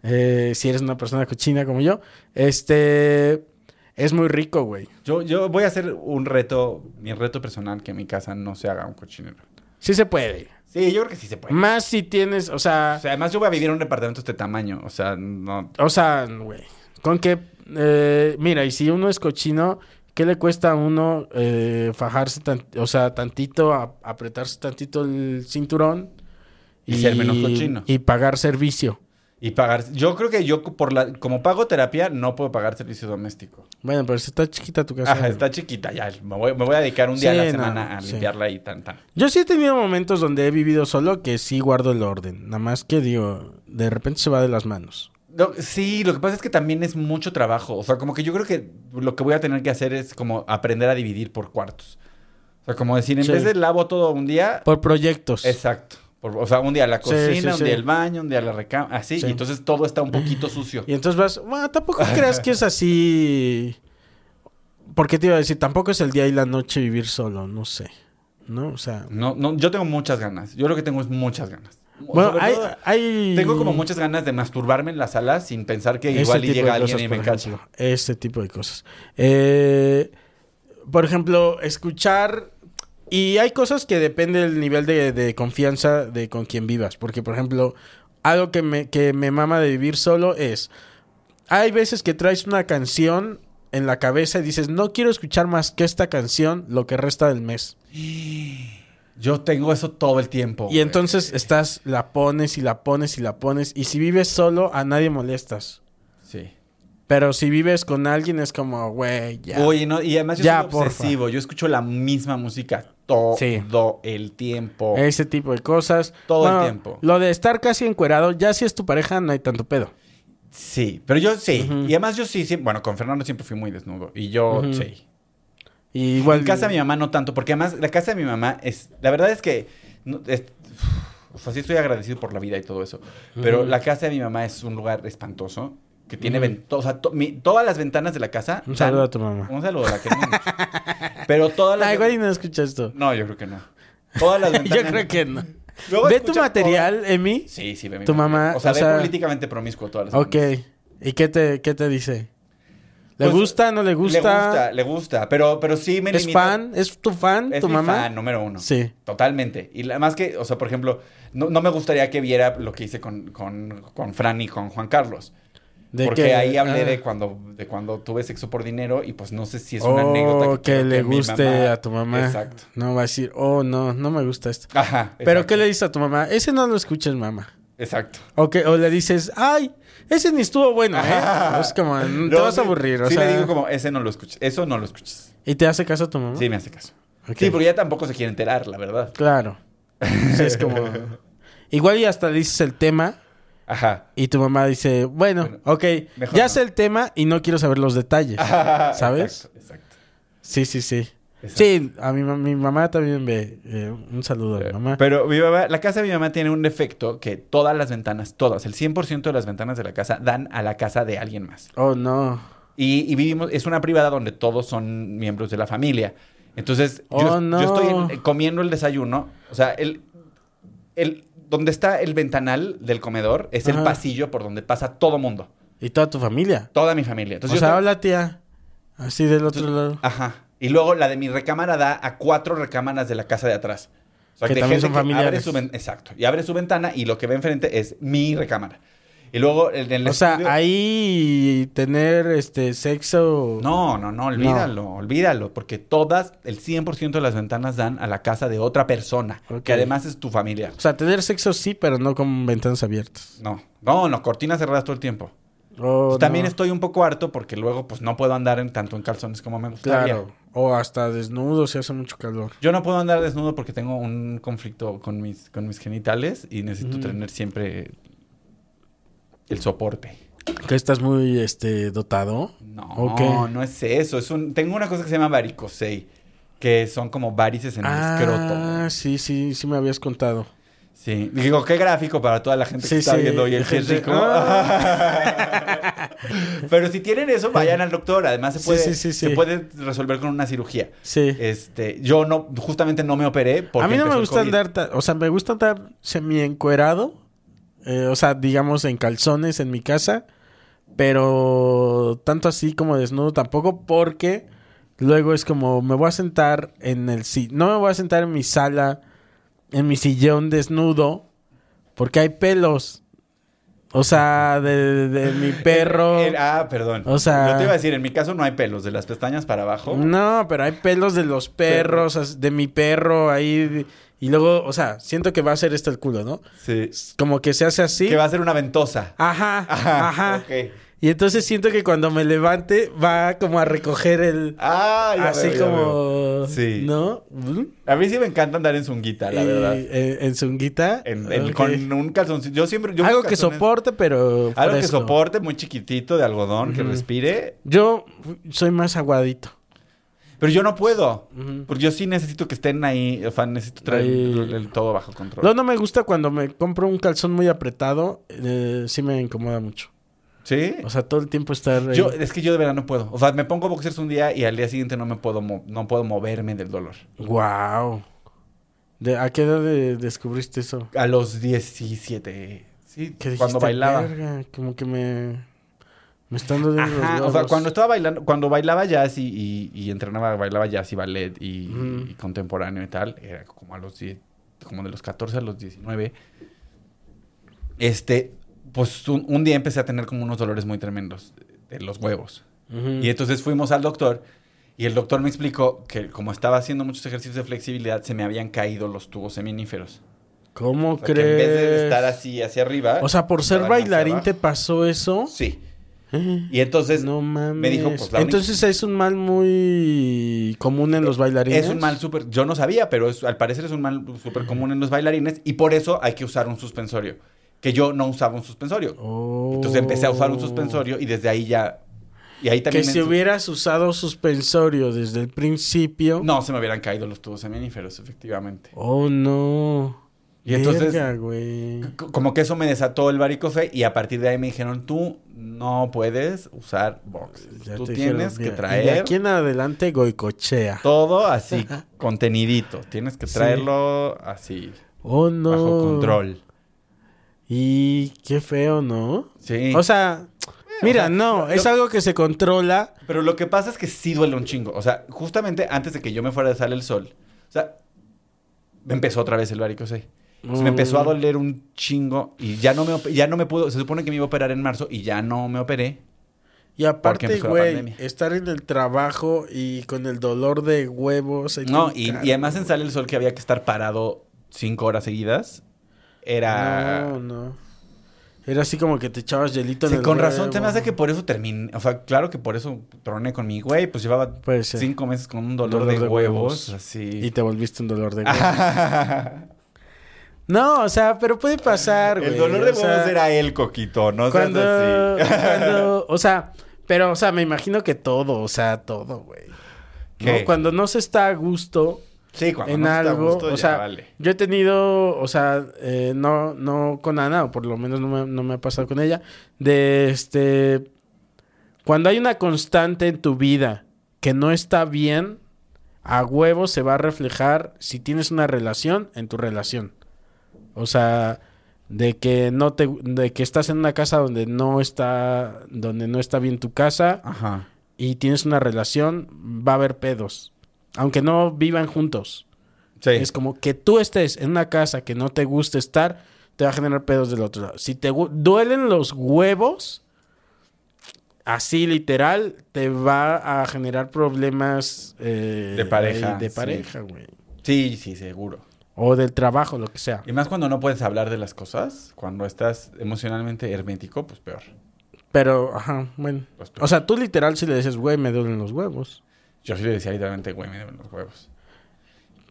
eh, si eres una persona cochina como yo, este es muy rico, güey. Yo, yo voy a hacer un reto, mi reto personal, que en mi casa no se haga un cochinero. Sí se puede. Sí, yo creo que sí se puede. Más si tienes, o sea, O sea, además yo voy a vivir en un departamento de este tamaño. O sea, no... o sea, güey, con que, eh, mira, y si uno es cochino, ¿qué le cuesta a uno eh, fajarse, tan- o sea, tantito, a- apretarse tantito el cinturón? Y ser menos cochino. Y pagar servicio. Y pagar... Yo creo que yo, por la, como pago terapia, no puedo pagar servicio doméstico. Bueno, pero si está chiquita tu casa. Ajá, está chiquita ya. Me voy, me voy a dedicar un día Sí, a la no, semana a sí. limpiarla y tan, tan. Yo sí he tenido momentos donde he vivido solo que sí guardo el orden. Nada más que digo, de repente se va de las manos. No, sí, lo que pasa es que también es mucho trabajo. O sea, como que yo creo que lo que voy a tener que hacer es como aprender a dividir por cuartos. O sea, como decir, en Sí. vez de lavo todo un día... Por proyectos. Exacto. Por- o sea, un día la cocina, sí, un día el baño, un día la recama, así. Sí. Y entonces todo está un poquito sucio. Y entonces vas, bueno, tampoco creas que es así. Porque te iba a decir, tampoco es el día y la noche vivir solo, no sé. ¿No? O sea. No, no, yo tengo muchas ganas. Yo lo que tengo es muchas ganas. Bueno, hay, todo, hay- Tengo como muchas ganas de masturbarme en la sala sin pensar que igual y llega alguien cosas, y me ejemplo. Ese tipo de cosas. Eh, por ejemplo, escuchar. Y hay cosas que depende del nivel de, de confianza de con quien vivas. Porque, por ejemplo, algo que me, que me mama de vivir solo es. Hay veces que traes una canción en la cabeza y dices, no quiero escuchar más que esta canción lo que resta del mes. Yo tengo eso todo el tiempo. Y güey. entonces estás, la pones y la pones y la pones. Y si vives solo, a nadie molestas. Sí. Pero si vives con alguien es como, güey, ya. Oye, no, y además yo Ya, soy porfa. obsesivo. Yo escucho la misma música todo Sí. el tiempo. Ese tipo de cosas. Todo el tiempo. Lo de estar casi encuerado, ya si es tu pareja, no hay tanto pedo. Sí, pero yo sí. Y además yo sí, sí, bueno, con Fernando siempre fui muy desnudo. Y yo Ujú. sí. Y igual. En casa de mi mamá no tanto, porque además la casa de mi mamá es, la verdad es que, no- es- o sea, sí estoy agradecido por la vida y todo eso, pero la casa de mi mamá es un lugar espantoso, que tiene, to- o sea, to- mi- todas las ventanas de la casa. Un saludo a tu mamá. Un saludo a la que no mucho. Pero todas las... Ah, igual y no escucha esto. No, yo creo que no. Todas las ventanas... Yo creo que no. Luego ¿Ve tu material, Emi? todo- Sí, sí, ve mi Tu mamá, O sea, o ve sea- políticamente promiscuo todas las Ok. ¿Y qué te, qué te dice? ¿Le Pues, gusta? ¿No le gusta? Le gusta, le gusta, pero, pero sí me ¿Es fan? ¿Es tu fan? Es ¿Tu mi mamá? fan número uno. Sí. Totalmente. Y la, más que, o sea, por ejemplo, no, no me gustaría que viera lo que hice con, con, con Fran y con Juan Carlos. ¿De porque ahí hablé Ah. de cuando de cuando tuve sexo por dinero y pues no sé si es una Oh, anécdota que, quiero le mi guste mamá- a tu mamá. Exacto. No va a decir, oh, no, no me gusta esto. Ajá. Pero exacto. ¿qué le dices a tu mamá? Ese no lo escuches, mamá. Exacto. O, que, o le dices, ay, ese ni estuvo bueno, ¿eh? Es como, te No, vas a aburrir, o sí sea. le digo como, ese no lo escuches. Eso no lo escuches. ¿Y te hace caso tu mamá? Sí, me hace caso. Sí, porque ya tampoco se quiere enterar, la verdad. Claro. Sí, es como... Igual y hasta dices el tema Ajá. y tu mamá dice, bueno, Bueno, ok, ya no. sé el tema y no quiero saber los detalles. ¿Sabes? Exacto, exacto. Sí, sí, sí. Exacto. Sí, a mi, mi mamá también ve. eh, un saludo a mi mamá. Pero mi mamá, la casa de mi mamá tiene un defecto que todas las ventanas, todas, el 100% de las ventanas de la casa dan a la casa de alguien más. Oh, no. Y, y vivimos, es una privada donde todos son miembros de la familia. Entonces, Oh, yo, no. yo estoy en- comiendo el desayuno. O sea, el, el, donde está el ventanal del comedor es el pasillo por donde pasa todo mundo. Y toda tu familia. Toda mi familia. O Entonces, yo sea, estoy- hola tía. Así del otro lado. Ajá. Y luego la de mi recámara da a cuatro recámaras de la casa de atrás. O sea, Que de también son que abre familiares. su Exacto. Y abre su ventana y lo que ve enfrente es mi recámara. Y luego en el O sea, estudio- ahí tener este sexo. No, no, no, olvídalo, olvídalo, porque todas, el 100% de las ventanas dan a la casa de otra persona, que además es tu familia. O sea, tener sexo sí, pero no con ventanas abiertas. No, no, no, cortinas cerradas todo el tiempo. Oh, Pues también no. estoy un poco harto porque luego pues no puedo andar en tanto en calzones como me gustaría. Claro. O hasta desnudo si hace mucho calor. Yo no puedo andar desnudo porque tengo un conflicto con mis, con mis genitales y necesito tener siempre el soporte. Que estás muy este dotado. No, ¿O qué? no es eso. Es un, tengo una cosa que se llama varicocei, que son como varices en el escroto. Ah, sí, sí, sí me habías contado. Sí, digo, qué gráfico para toda la gente Sí, que está sí, viendo hoy el gente- Henry. ¿cómo? Pero si tienen eso, vayan al doctor. Además, se puede, sí, sí, se puede resolver con una cirugía. Sí. Este, yo no, justamente no me operé porque A mí no me gusta andar, o sea, me gusta andar semi encuerado, eh, o sea, digamos en calzones en mi casa, pero tanto así como desnudo tampoco porque luego es como me voy a sentar en el no me voy a sentar en mi sala, en mi sillón desnudo porque hay pelos. O sea, de, de- de mi perro. Ah, perdón. O sea- Yo te iba a decir, en mi caso no hay pelos, de las pestañas para abajo. No, pero hay pelos de los perros, de mi perro ahí. Y luego, o sea, siento que va a ser esto el culo, ¿no? Sí. Como que se hace así. Que va a ser una ventosa. Ajá, ajá. Ok. Y entonces siento que cuando me levante va como a recoger el... Ah, ya así veo, ya como... veo. Sí. ¿No? ¿Mm? A mí sí me encanta andar en zunguita, la Y, verdad. eh, en zunguita. En- en- Ok. Con un calzoncito. Yo siempre. Yo Algo que soporte, pero Algo que soporte, muy chiquitito, de algodón, que respire. Yo soy más aguadito. Pero yo no puedo. Porque yo sí necesito que estén ahí. O sea, necesito traer el todo bajo control. No, no me gusta cuando me compro un calzón muy apretado. eh, sí me incomoda mucho. ¿Sí? O sea, todo el tiempo estar... Yo, es que yo de verdad no puedo. O sea, me pongo boxers un día y al día siguiente no me puedo, no puedo moverme del dolor. Wow. ¿De, ¿A qué edad de- descubriste eso? A los 17. Sí, ¿Qué cuando bailaba. "Verga", como que me... Me están los Ajá, o sea, cuando estaba bailando, cuando bailaba jazz y, y, y entrenaba, bailaba jazz y ballet y, y contemporáneo y tal, era como a los 10, como de los 14 a los 19. Este, pues un, un día empecé a tener como unos dolores muy tremendos de los huevos. Y entonces fuimos al doctor y el doctor me explicó que como estaba haciendo muchos ejercicios de flexibilidad, se me habían caído los tubos seminíferos. ¿Cómo O sea, que crees? en vez de estar así hacia arriba... O sea, por ser bailarín te pasó eso. Sí. Y entonces no mames. me dijo, pues, la Entonces es un mal muy común en los bailarines. Es un mal súper, yo no sabía, pero es- al parecer es un mal súper común en los bailarines y por eso hay que usar un suspensorio. Que yo no usaba un suspensorio. Oh. Entonces empecé a usar un suspensorio y desde ahí ya... Y ahí Que también... si me- hubieras usado suspensorio desde el principio. No, se me hubieran caído los tubos seminíferos, efectivamente. Oh, no. Y entonces- Verga, Como que eso me desató el varicofe y a partir de ahí me dijeron, tú no puedes usar boxes. Ya Tú tienes dijeron, que mira, y traer De aquí en adelante, goicochea. todo así, contenidito. Tienes que Sí. traerlo así, Oh, no. bajo control. Y qué feo, ¿no? Sí. O sea, mira, sea, no, lo- es algo que se controla. Pero lo que pasa es que sí duele un chingo. O sea, justamente antes de que yo me fuera de sale el sol, o sea, me empezó otra vez el varicose. Entonces me empezó a Mm. doler un chingo y ya no me ya no me pudo, se supone que me iba a operar en marzo y ya no me operé. Y aparte, güey, estar en el trabajo y con el dolor de huevos. No, y, y además en sale el sol que había que estar parado cinco horas seguidas. Era. No, no. Era así como que te echabas hielito Sí, en el con razón, se me hace que por eso terminé. O sea, claro que por eso troné con mi güey. Pues llevaba cinco meses con un dolor, Dolor de, de huevos. huevos. Así. Y te volviste un dolor de huevos. no, o sea, pero puede pasar, güey. el dolor de huevos sea, era el coquito, no seas Cuando, así. cuando, o sea, pero, o sea, me imagino que todo, o sea, todo, güey. ¿no? ¿Qué? Cuando no se está a gusto sí, cuando en no algo, gusto, o sea, vale. yo he tenido, o sea, eh, no, no con Ana, o por lo menos no me, no me ha pasado con ella, de este, cuando hay una constante en tu vida que no está bien, a huevo se va a reflejar si tienes una relación en tu relación. O sea, de que no te de que estás en una casa donde no está donde no está bien tu casa Ajá. y tienes una relación, va a haber pedos, aunque no vivan juntos. Sí. Es como que tú estés en una casa que no te guste estar, te va a generar pedos del otro lado. Si te duelen los huevos, así literal, te va a generar problemas eh, De pareja, De pareja, güey. Sí, sí, seguro. O del trabajo, lo que sea. Y más cuando no puedes hablar de las cosas, cuando estás emocionalmente hermético, pues peor. Pero, ajá, bueno. Pues. O sea, tú literal si le dices, güey, me duelen los huevos. Yo sí le decía literalmente, güey, me deben los huevos.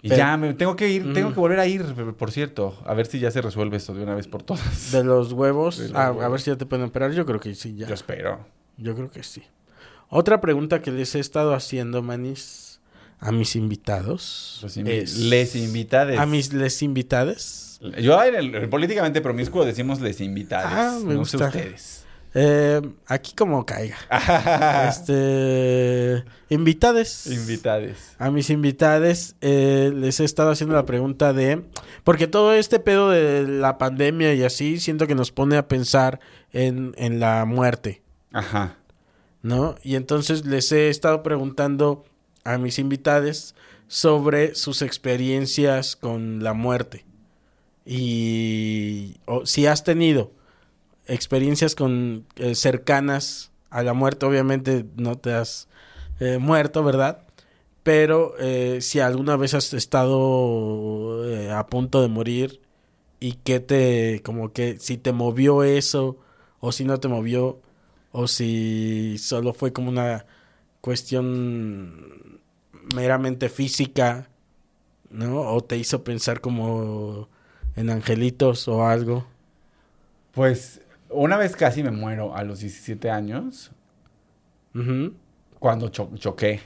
Y Pero- ya, me tengo que ir, tengo que volver a ir, por cierto. A ver si ya se resuelve esto de una vez por todas. De los huevos, De los a huevos. ver si ya te pueden operar. Yo creo que sí, ya. Yo espero. Yo creo que sí. Otra pregunta que les he estado haciendo, manis, a mis invitados. Los invi- es- Les invitades. A mis les invitades. Yo en el, en políticamente promiscuo decimos les invitades. Ah, me no sé ustedes. Eh, aquí como caiga. este. Invitades. invitades. A mis invitades eh, les he estado haciendo la pregunta de... Porque todo este pedo de la pandemia y así, siento que nos pone a pensar en, en la muerte, Ajá. ¿no? Y entonces les he estado preguntando a mis invitades sobre sus experiencias con la muerte. Y o si has tenido experiencias con eh, cercanas a la muerte, obviamente no te has eh, muerto, ¿verdad? Pero eh, si alguna vez has estado a punto de morir y que te, como que si te movió eso o si no te movió o si solo fue como una cuestión meramente física, ¿no? O te hizo pensar como en angelitos o algo. Pues una vez casi me muero a los 17 años Ujú. cuando cho- choqué.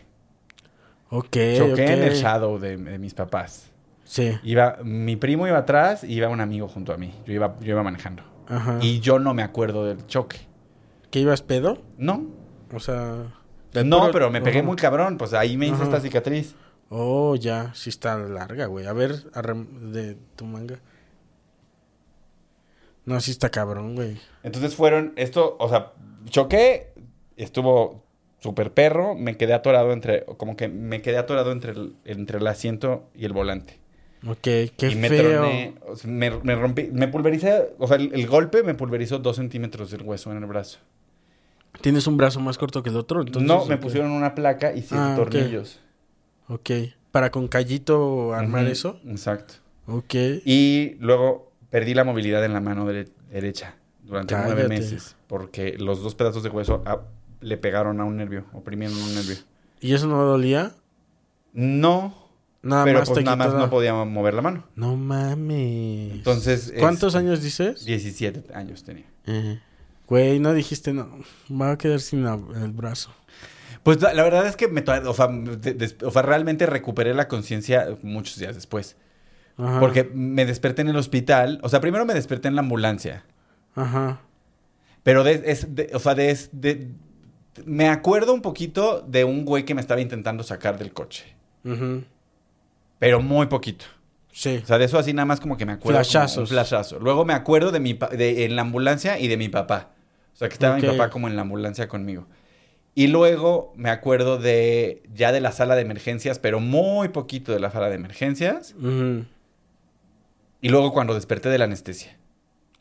Ok, choqué en el shadow de, de mis papás. Sí, Iba, mi primo iba atrás y iba un amigo junto a mí. Yo iba, yo iba manejando. ajá. Y yo no me acuerdo del choque. ¿Que ibas pedo? No. O sea... No, puro- pero me pegué Ajá. muy cabrón. Pues ahí me hice Ajá. esta cicatriz. Oh, ya, sí está larga, güey. A ver, de tu manga. No, sí está cabrón, güey. Entonces fueron, esto, o sea, choqué, estuvo súper perro, me quedé atorado entre, como que me quedé atorado entre el, entre el asiento y el volante. Ok, qué y me feo. troné, o sea, me, me rompí, me pulvericé, o sea, el, el golpe me pulverizó dos centímetros del hueso en el brazo. ¿Tienes un brazo más corto que el otro? Entonces, no, me pusieron una placa y siete Ah, tornillos. Ok. ¿Para con callito armar eso? Exacto. Ok. Y luego perdí la movilidad en la mano dere- derecha durante nueve meses. Porque los dos pedazos de hueso ah, le pegaron a un nervio, oprimieron un nervio. ¿Y eso no dolía? No, Nada pero más pues nada más la- no podía mover la mano. No mames. Entonces... ¿Cuántos este, años dices? 17 años tenía. Güey, no dijiste, no, va a quedar sin la- el brazo. Pues la, la verdad es que me, o sea, de- des- o sea, realmente recuperé la conciencia muchos días después. Ajá. Porque me desperté en el hospital. O sea, primero me desperté en la ambulancia. Ajá. Pero de, es, de- o sea, de, de- me acuerdo un poquito de un güey que me estaba intentando sacar del coche. Ujú. Pero muy poquito. Sí. O sea, de eso así nada más como que me acuerdo. Flashazos. Un flashazo. Luego me acuerdo de mi de, en la ambulancia y de mi papá. O sea, que estaba mi papá como en la ambulancia conmigo. Y luego me acuerdo de ya de la sala de emergencias, pero muy poquito de la sala de emergencias. Ujú. Y luego cuando desperté de la anestesia.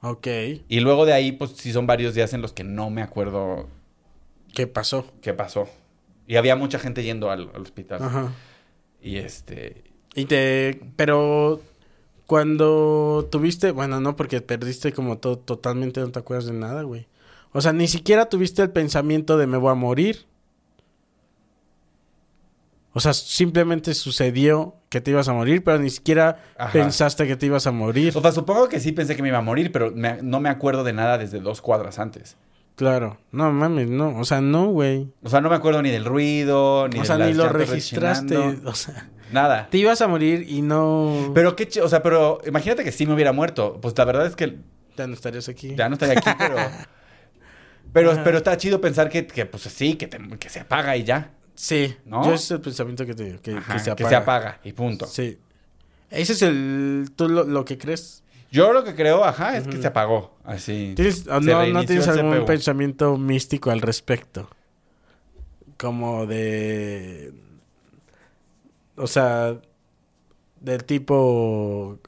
Ok. Y luego de ahí, pues sí son varios días en los que no me acuerdo ¿Qué pasó? qué pasó. Y había mucha gente yendo al, al hospital. Ajá. Y este... Y te... Pero... Cuando tuviste... Bueno, no, porque perdiste como todo... Totalmente no te acuerdas de nada, güey. O sea, ni siquiera tuviste el pensamiento de me voy a morir. O sea, simplemente sucedió que te ibas a morir, pero ni siquiera Ajá. pensaste que te ibas a morir. O sea, supongo que sí pensé que me iba a morir, pero me- no me acuerdo de nada desde dos cuadras antes. Claro. No mames, no. O sea, no, güey. O sea, no me acuerdo ni del ruido, ni O de sea, las ni lo registraste. rechinando, O sea, Nada. te ibas a morir y no... Pero qué ch- o sea, pero imagínate que sí me hubiera muerto. Pues la verdad es que Ya no estarías aquí. ya no estaría aquí, pero... Pero, pero está chido pensar que, que, pues sí, que, te- que se apaga y ya. Sí, ¿No? yo ese es el pensamiento que te digo, que, Ajá, que se apaga. apaga y punto. Sí. Ese es el, tú lo, lo que crees. Yo lo que creo, ajá, es que se apagó. Así. ¿Tienes, o Se no, ¿No tienes algún pensamiento místico al respecto? Como de... O sea, del tipo...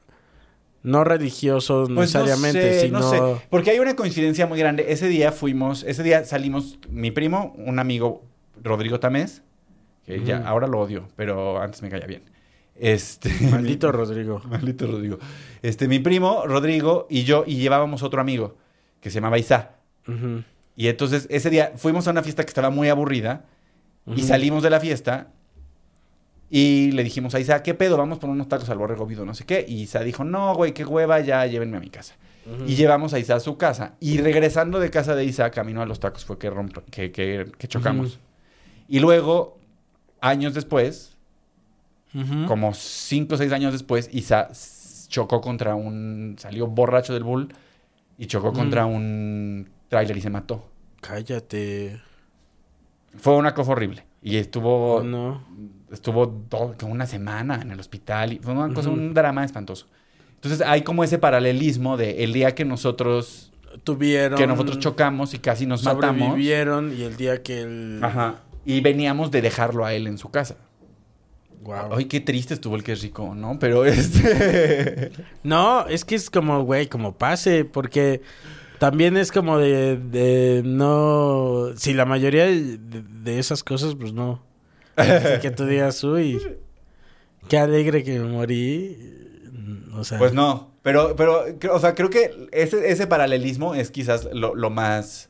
No religioso Pues no necesariamente, sé, sino... no sé. Porque hay una coincidencia muy grande. Ese día fuimos, ese día salimos, mi primo, un amigo, Rodrigo Tamés, que ya Ujú. ahora lo odio, pero antes me caía bien. Este. Maldito Rodrigo. Maldito Rodrigo. Este, mi primo, Rodrigo, y yo, y llevábamos otro amigo, que se llamaba Isa. Y entonces, ese día fuimos a una fiesta que estaba muy aburrida, y salimos de la fiesta, y le dijimos a Isa, ¿qué pedo? Vamos por unos tacos al borrego vivo, no sé qué. Y Isa dijo, no, güey, qué hueva, ya llévenme a mi casa. Y llevamos a Isa a su casa. Y regresando de casa de Isa, camino a los tacos, fue que, romp- que, que- que chocamos. Y luego, años después, como cinco o seis años después, Isa chocó contra un... Salió borracho del bull y chocó Ujú. contra un tráiler y se mató. Cállate. Fue una cosa horrible. Y estuvo... Oh, no. Estuvo todo- como una semana en el hospital. Y fue una cosa, un drama espantoso. Entonces hay como ese paralelismo de el día que nosotros... Tuvieron... Que nosotros chocamos y casi nos matamos. Sobrevivieron y el día que el... Ajá. Y veníamos de dejarlo a él en su casa. Guau. Ay, qué triste estuvo el que es rico, ¿no? Pero este... No, es que es como, güey, como pase, porque también es como de, de no... Si la mayoría de, de esas cosas, pues no. Así que tú digas, uy, qué alegre que me morí. O sea, Pues no. Pero, pero, o sea, creo que ese, ese paralelismo es quizás lo, lo más...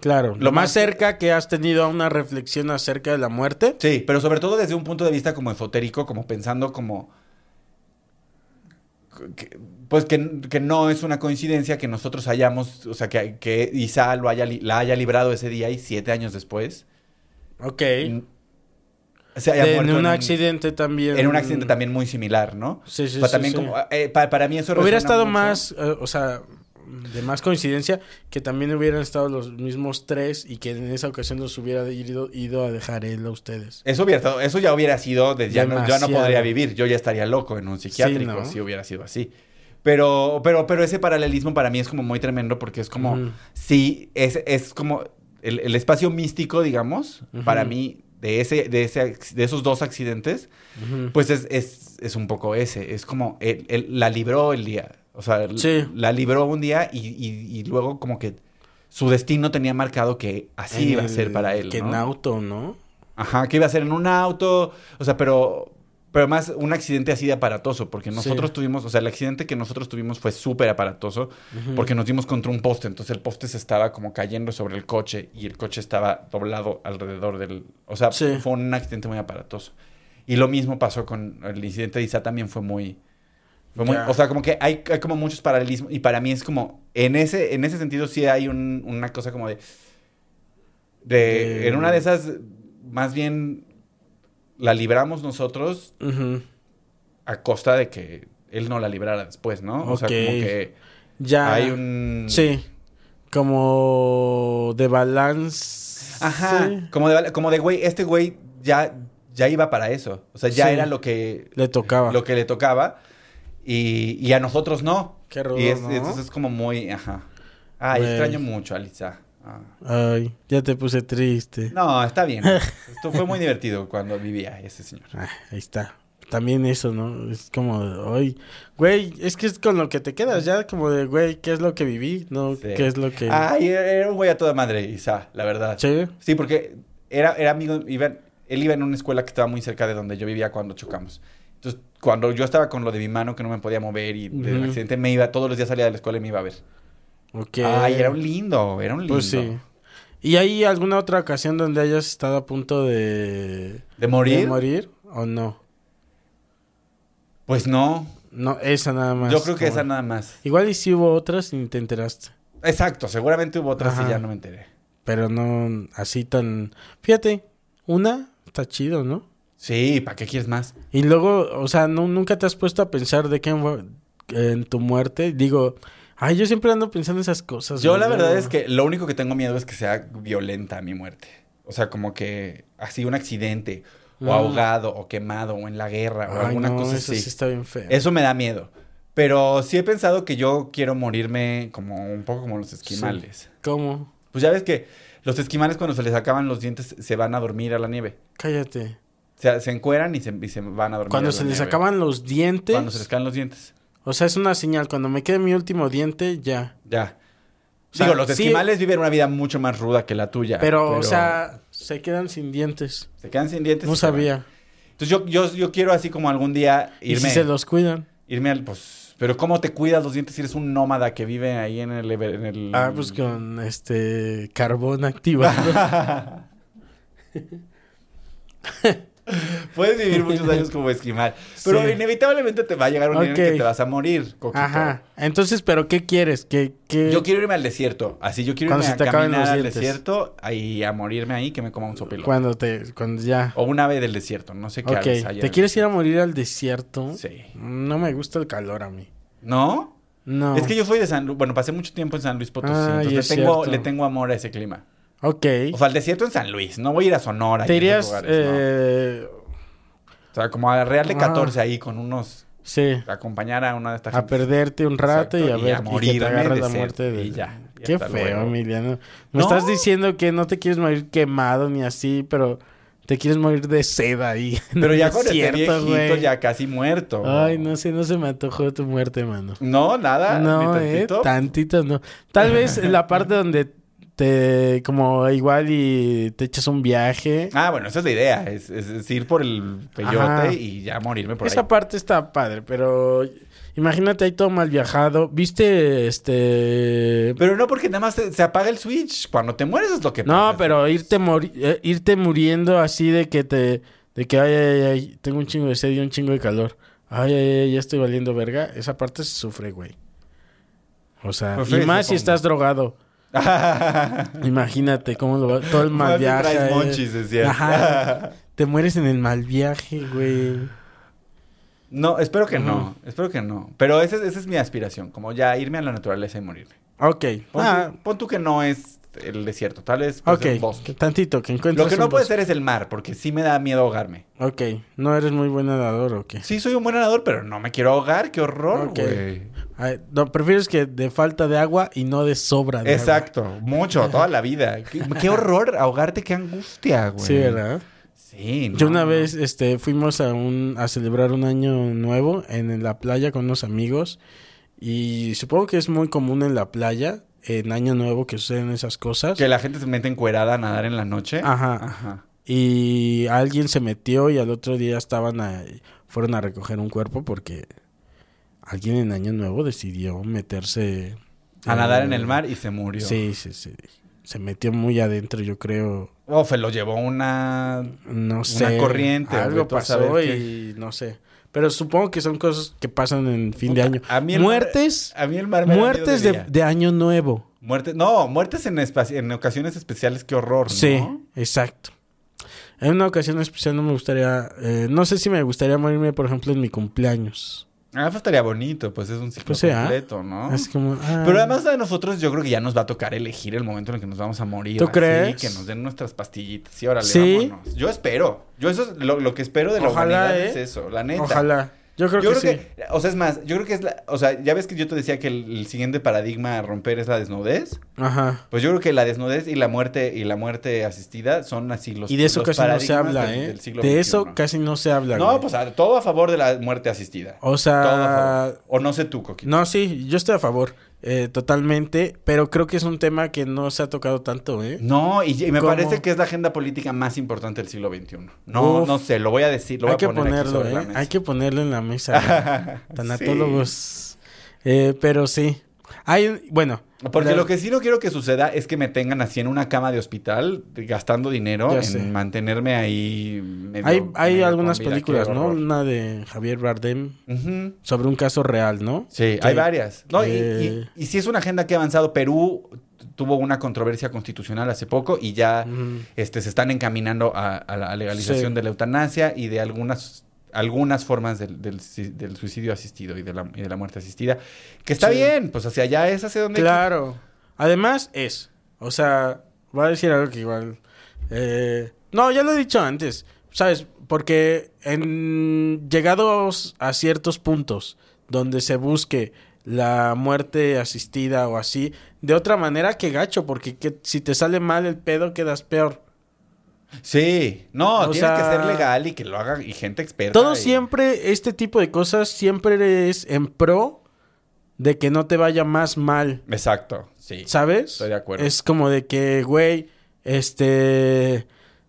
claro, lo lo más más- cerca que has tenido a una reflexión acerca de la muerte. Sí, pero sobre todo desde un punto de vista como esotérico, como pensando como... que- pues que, que no es una coincidencia que nosotros hayamos, o sea, que, que Isa lo haya, li- la haya librado ese día y siete años después Ok. se haya De- en muerto un en accidente también. En un accidente también muy similar, ¿no? Sí, sí, O sea, sí, también sí. como... eh, pa- para mí eso Hubiera estado mucho. más, eh, o sea, de más coincidencia que también hubieran estado los mismos tres y que en esa ocasión los hubiera ido, ido a dejar él a ustedes. Eso hubiera estado, eso ya hubiera sido, de, ya no, yo no podría vivir, yo ya estaría loco en un psiquiátrico ¿no? si hubiera sido así. Pero, pero, pero ese paralelismo para mí es como muy tremendo porque es como, Ujú. sí, es, es como el, el espacio místico, digamos, para mí, de ese, de ese, de esos dos accidentes, pues es, es, es un poco ese, es como, él, él la libró el día, o sea, Sí. la libró un día y, y, y luego como que su destino tenía marcado que así En iba a el- ser para él, Que ¿no? en auto, ¿no? Ajá, que iba a ser en un auto, o sea, pero, pero más un accidente así de aparatoso, porque nosotros Sí. tuvimos, o sea, el accidente que nosotros tuvimos fue súper aparatoso, porque nos dimos contra un poste, entonces el poste se estaba como cayendo sobre el coche y el coche estaba doblado alrededor del, o sea, Sí. fue un accidente muy aparatoso. Y lo mismo pasó con el incidente de Isa, también fue muy... muy- o sea, como que hay, hay como muchos paralelismos y para mí es como, en ese, en ese sentido sí hay un- una cosa como de... De, En una de esas, más bien la libramos nosotros a costa de que él no la librara después, ¿no? O sea, como que Ya. hay un... Sí. Como de balance. Ajá. Sí. Como de, como de, güey, este güey ya, ya iba para eso. O sea, ya Sí. era lo que, Le tocaba. lo que le tocaba. Y, y a nosotros no. Qué rudo, y es, ¿no? entonces es como muy... Ajá. Ay, Güey. extraño mucho a Lisa. Ah. Ay, ya te puse triste. No, está bien. Esto fue muy divertido cuando vivía ese señor. Ah, ahí está. También eso, ¿no? Es como, ay, güey, es que es con lo que te quedas ya, como de, güey, ¿qué es lo que viví? No, Sí. ¿qué es lo que... Ay, era un güey a toda madre, Isa, la verdad. Sí. Sí, porque era, era amigo, iba, él iba en una escuela que estaba muy cerca de donde yo vivía cuando chocamos. Entonces, cuando yo estaba con lo de mi mano que no me podía mover y del Ujú. accidente, me iba, todos los días salía de la escuela y me iba a ver. Ok. Ay, era un lindo, era un lindo. Pues sí. ¿Y hay alguna otra ocasión donde hayas estado a punto de... ¿De morir? de morir o no? Pues no. No, esa nada más. Yo creo que como- esa nada más. Igual y si hubo otras y te enteraste. Exacto, seguramente hubo otras Ajá. y ya no me enteré. Pero no así tan... Fíjate, una está chido, ¿no? Sí, ¿para qué quieres más? Y luego, o sea, no, nunca te has puesto a pensar de qué en, en tu muerte. Digo, ay, yo siempre ando pensando esas cosas. Yo la verdad es que lo único que tengo miedo es que sea violenta mi muerte. O sea, como que así un accidente, o Mm. ahogado, o quemado, o en la guerra, o Ay, alguna no, cosa eso así. sí está bien feo. Eso me da miedo. Pero sí he pensado que yo quiero morirme como un poco como los esquimales. ¿Cómo? Pues ya ves que los esquimales cuando se les acaban los dientes se van a dormir a la nieve. Cállate. O sea, se encueran y se, y se van a dormir. Cuando a se les nieve. acaban los dientes. Cuando se les caen los dientes. O sea, es una señal. Cuando me quede mi último diente, ya. Ya. O sea, Digo, los sí- esquimales viven una vida mucho más ruda que la tuya. Pero, o sea, se quedan sin dientes. Se quedan sin dientes. No y se sabía. Entonces yo, yo, yo quiero así como algún día ¿Y irme. si se los cuidan? Irme al. Pues. Pero ¿cómo te cuidas los dientes si eres un nómada que vive ahí en el. En el... Ah, pues con este carbón activado. Puedes vivir muchos años como esquimal. Pero Sí. inevitablemente te va a llegar un día en el que te vas a morir, Coquito. Ajá. Entonces, ¿pero qué quieres? ¿Qué, qué... Yo quiero irme al desierto. Así yo quiero Cuando irme a caminar al desierto y a morirme ahí que me coma un sopilo. Cuando te... Cuando ya... O un ave del desierto. No sé qué Ok. aves haya en ¿Te quieres ir a morir al desierto? Sí. No me gusta el calor a mí. ¿No? No. Es que yo fui de San Luis. Bueno, pasé mucho tiempo en San Luis Potosí. Ah, entonces es le tengo, le tengo amor a ese clima. Ok. O sea, al desierto en San Luis. No voy a ir a Sonora. ¿Te irías... lugares, eh, no. O sea, como a Real de Ah. 14 ahí con unos... Sí. Acompañar a una de estas A perderte un rato y a y ver a y que te agarre de la muerte de... y ya, Qué feo, luego. Emiliano. Me No. estás diciendo que no te quieres morir quemado ni así, pero te quieres morir de sed ahí. Pero ya con este desierto, viejito, ya casi muerto. Ay, no sé, no se me antojó tu muerte, mano. No, nada. No, ni eh, tantito. tantito no. Tal vez la parte donde te, como igual y te echas un viaje. Ah, bueno, esa es la idea. Es, es- es ir por el peyote Ajá. y ya morirme por Esa ahí. parte está padre, pero imagínate ahí todo mal viajado. ¿Viste este Pero no porque nada más se, se apaga el switch. Cuando te mueres es lo que No, pasa. pero irte mori- eh, irte muriendo así de que te de que ay, ay, ay, tengo un chingo de sed y un chingo de calor. Ay, ay, ay, ya estoy valiendo verga. Esa parte se sufre, güey. O sea, Pues y más si estás drogado. Imagínate cómo lo va, todo el mal viaje. traes monchis, decías. Ajá. Te mueres en el mal viaje, güey. No, espero que no. Espero que no. Pero esa, es- esa es mi aspiración. Como ya irme a la naturaleza y morirme. Ok. Pon, Ah, pon tú que no es el desierto. Tal vez un ok. bosque. Que Tantito, que encuentres Lo que no puede ser es el mar, porque sí me da miedo ahogarme. Ok. No eres muy buen nadador, ¿o qué? Sí, soy un buen nadador, pero no me quiero ahogar. ¡Qué horror, güey! Ay, no, prefieres que de falta de agua y no de sobra de agua. Exacto. Mucho, toda la vida. Qué, qué horror ahogarte, qué angustia, güey. Sí, ¿verdad? Sí, no, Yo una no. vez este, fuimos a, un, a celebrar un año nuevo en, la playa con unos amigos y supongo que es muy común en la playa, en año nuevo, que suceden esas cosas. Que la gente se mete encuerada a nadar en la noche. Ajá. Ajá. Y alguien se metió y al otro día estaban ahí, fueron a recoger un cuerpo porque alguien en año nuevo decidió meterse... A nadar en el mar y se murió. Sí, sí, sí. Se metió muy adentro, yo creo. O se lo llevó una... No sé. corriente, Algo a pasó y no sé. Pero supongo que son cosas que pasan en fin de año. a mí el muertes. A mí el mar me Muertes de, de año nuevo. Muertes... No, muertes en, en ocasiones especiales. Qué horror, ¿no? Sí, exacto. En una ocasión especial no me gustaría. eh, no sé si me gustaría morirme, por ejemplo, en mi cumpleaños. Ah, pues estaría bonito. Pues es un ciclo Pues completo, ¿no? Como. ah, Pero además a nosotros yo creo que ya nos va a tocar elegir el momento en el que nos vamos a morir. ¿Tú así, crees? que nos den nuestras pastillitas. Sí, órale, ¿Sí? vámonos. Yo espero. Yo eso es lo, lo que espero de la Ojalá, humanidad ¿eh? es eso, la neta. Ojalá. Yo creo yo que creo sí. que, o sea, es más, yo creo que es la, o sea, ya ves que yo te decía que el, el siguiente paradigma a romper es la desnudez. Ajá. Pues yo creo que la desnudez y la muerte y la muerte asistida son así los Y de eso casi no se habla, del- ¿eh? del siglo De XXI. eso casi no se habla. No, güey. pues a- todo a favor de la muerte asistida. O Todo a sea. favor. O no sé tú, Coquito. No, sí, yo estoy a favor. Eh, totalmente. Pero creo que es un tema que no se ha tocado tanto, ¿eh? No, y, y me ¿Cómo? parece que es la agenda política más importante del siglo XXI. No, Uf. no sé, lo voy a decir, lo Hay voy que a poner aquí ponerlo, sobre la ¿eh? mesa. Hay que ponerlo en la mesa. Tanatólogos. Sí. Eh, pero sí. Hay, bueno. Porque la- lo que sí no quiero que suceda es que me tengan así en una cama de hospital gastando dinero Ya en sé. mantenerme ahí. medio- Hay, hay medio algunas películas, ¿no? Una de Javier Bardem sobre un caso real, ¿no? Sí, Que- hay varias. No, y- eh, y, y sí es una agenda que ha avanzado. Perú tuvo una controversia constitucional hace poco y ya este, se están encaminando a, a la legalización Sí. de la eutanasia y de algunas algunas formas del, del, del suicidio asistido y de, la, y de la muerte asistida. Que está Sí. bien, pues hacia allá es hacia donde... Claro. Además es. O sea, voy a decir algo que igual Eh, no, ya lo he dicho antes, ¿sabes? Porque en llegados a ciertos puntos donde se busque la muerte asistida o así, de otra manera que gacho, porque que, si te sale mal el pedo quedas peor. Sí, no, O tiene que ser legal y que lo haga y gente experta. Todo y- siempre, este tipo de cosas siempre es en pro de que no te vaya más mal. Exacto, sí. ¿Sabes? Estoy de acuerdo. Es como de que, güey, este...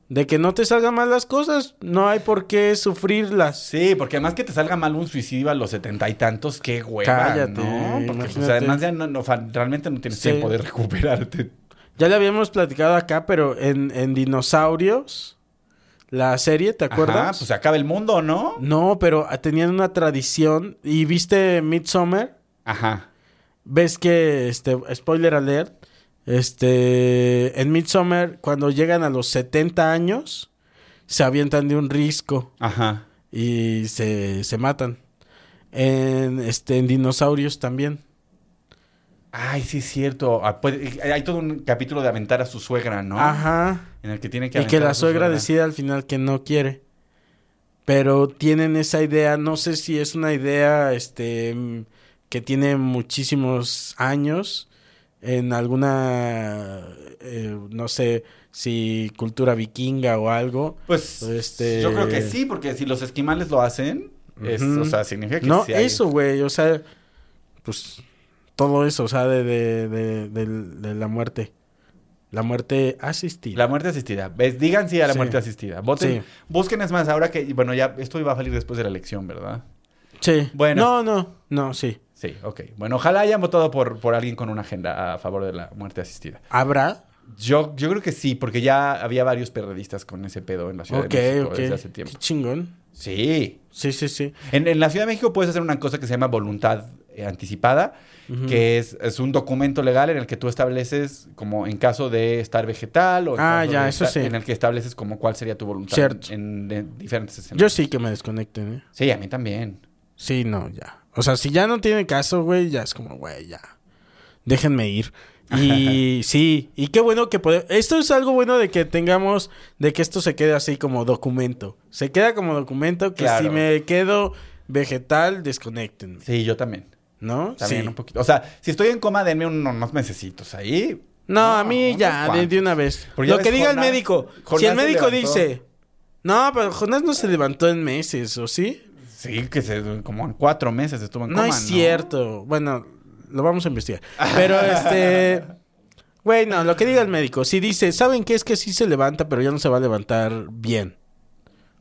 De que no te salgan mal las cosas, no hay por qué sufrirlas. Sí, porque además que te salga mal un suicidio a los setenta y tantos, qué hueva, Cállate, ¿no? Porque pues, además ya no, no, realmente no tienes Sí. tiempo de recuperarte. Ya le habíamos platicado acá, pero en, en Dinosaurios, la serie, ¿te acuerdas? Ajá, pues se acaba el mundo, ¿no? No, pero tenían una tradición. ¿Y viste Midsommar? Ajá. ves que, este, spoiler alert, este, en Midsommar, cuando llegan a los 70 años, se avientan de un risco Ajá. y se, se matan. En, este, en dinosaurios también. Ay, sí es cierto. Ah, puede- hay todo un capítulo de aventar a su suegra, ¿no? Ajá. En el que tiene que Y que la su suegra decide al final que no quiere. Pero tienen esa idea, no sé si es una idea este mm, que tiene muchísimos años en alguna eh, no sé si cultura vikinga o algo. Pues Este- yo creo que sí, porque si los esquimales lo hacen, es, o sea, significa que No, sí hay- eso, güey, o sea, pues todo eso, o sea, de, de, de, de la muerte. La muerte asistida. La muerte asistida. ¿Ves? Digan sí a la Sí. muerte asistida. Voten. Sí. Busquen es más, ahora que, bueno, ya esto iba a salir después de la elección, ¿verdad? Sí. Bueno. No, no, no, sí. Sí, ok. Bueno, ojalá hayan votado por, por alguien con una agenda a favor de la muerte asistida. ¿Habrá? Yo, yo creo que sí, porque ya había varios periodistas con ese pedo en la Ciudad de México ok. desde hace tiempo. Qué chingón. Sí. Sí, sí, sí. En, en la Ciudad de México puedes hacer una cosa que se llama voluntad que es, es un documento legal en el que tú estableces, como en caso de estar vegetal o en, Ah, ya, eso estar- sí. en el que estableces como cuál sería tu voluntad Cierto. en, en diferentes escenarios. Yo sí que me desconecten, ¿eh? Sí, a mí también. Sí, no, ya. O sea, si ya no tiene caso, güey, ya es como, güey, ya. Déjenme ir. Y sí, y qué bueno que podemos... Esto es algo bueno de que tengamos, de que esto se quede así como documento. Se queda como documento que Claro. si me quedo vegetal, desconecten. Sí, yo también. ¿No? También sí. un poquito. O sea, si estoy en coma, denme un- unos mesecitos ahí. No, a mí ya, de, una vez. Porque Lo que diga el médico. Si el médico dice... No, pero Jonás no se levantó en meses, ¿o sí? Sí, que se, como en cuatro meses estuvo en No coma, es cierto. Bueno, lo vamos a investigar. Pero este. Güey, no, lo que diga el médico. Si dice, ¿saben qué? Es que sí se levanta, pero ya no se va a levantar bien.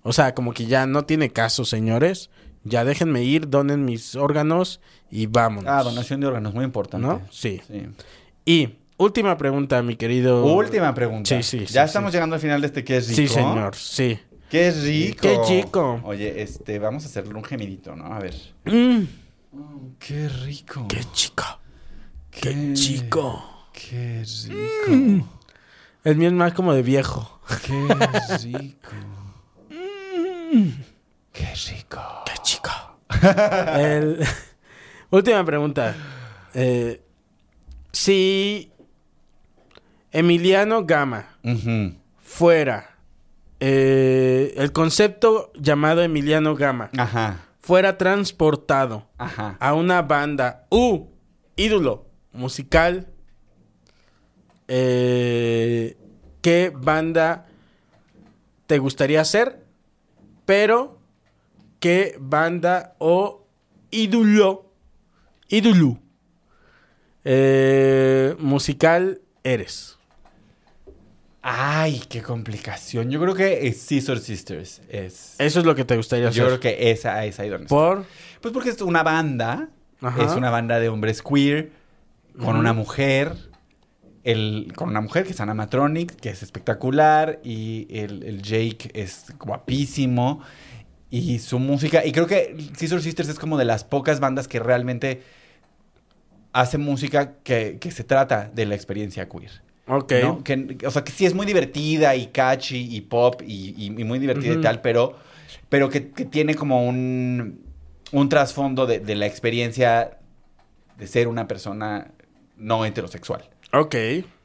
O sea, como que ya no tiene caso, señores. Ya déjenme ir, donen mis órganos y vámonos. Ah, donación de órganos, muy importante. ¿No? Sí. Sí. Y última pregunta, mi querido. Última pregunta. Sí, sí, Ya sí, estamos sí. llegando al final de este que es rico. Sí, señor, sí. Qué rico. Qué chico. Oye, este, vamos a hacerle un gemidito, ¿no? A ver. Mm, Qué rico. qué chico. Qué chico. Qué rico. El mío es más como de viejo. Qué rico. Qué rico. ¡Qué chico! El- Última pregunta. Eh, si Emiliano Gama fuera eh, el concepto llamado Emiliano Gama Ajá. fuera transportado Ajá. a una banda u ídolo musical, eh, ¿qué banda te gustaría ser? Pero, ¿qué banda o ídolo, ídolo eh, musical eres? Ay, qué complicación. Yo creo que es Scissor Sisters. Es. Eso es lo que te gustaría Yo creo hacer. que esa, ha ido en Por, Pues porque es una banda, Ajá. es una banda de hombres queer, con una mujer, el, con una mujer que es animatronic, que es espectacular, y el, el Jake es guapísimo, y su música, y creo que Scissor Sisters es como de las pocas bandas que realmente hace música que, que se trata de la experiencia queer. ok. ¿no? Que, o sea, que sí es muy divertida y catchy y pop y, y- y muy divertida y tal, pero, pero que, que tiene como un, un trasfondo de, de la experiencia de ser una persona no heterosexual. Ok.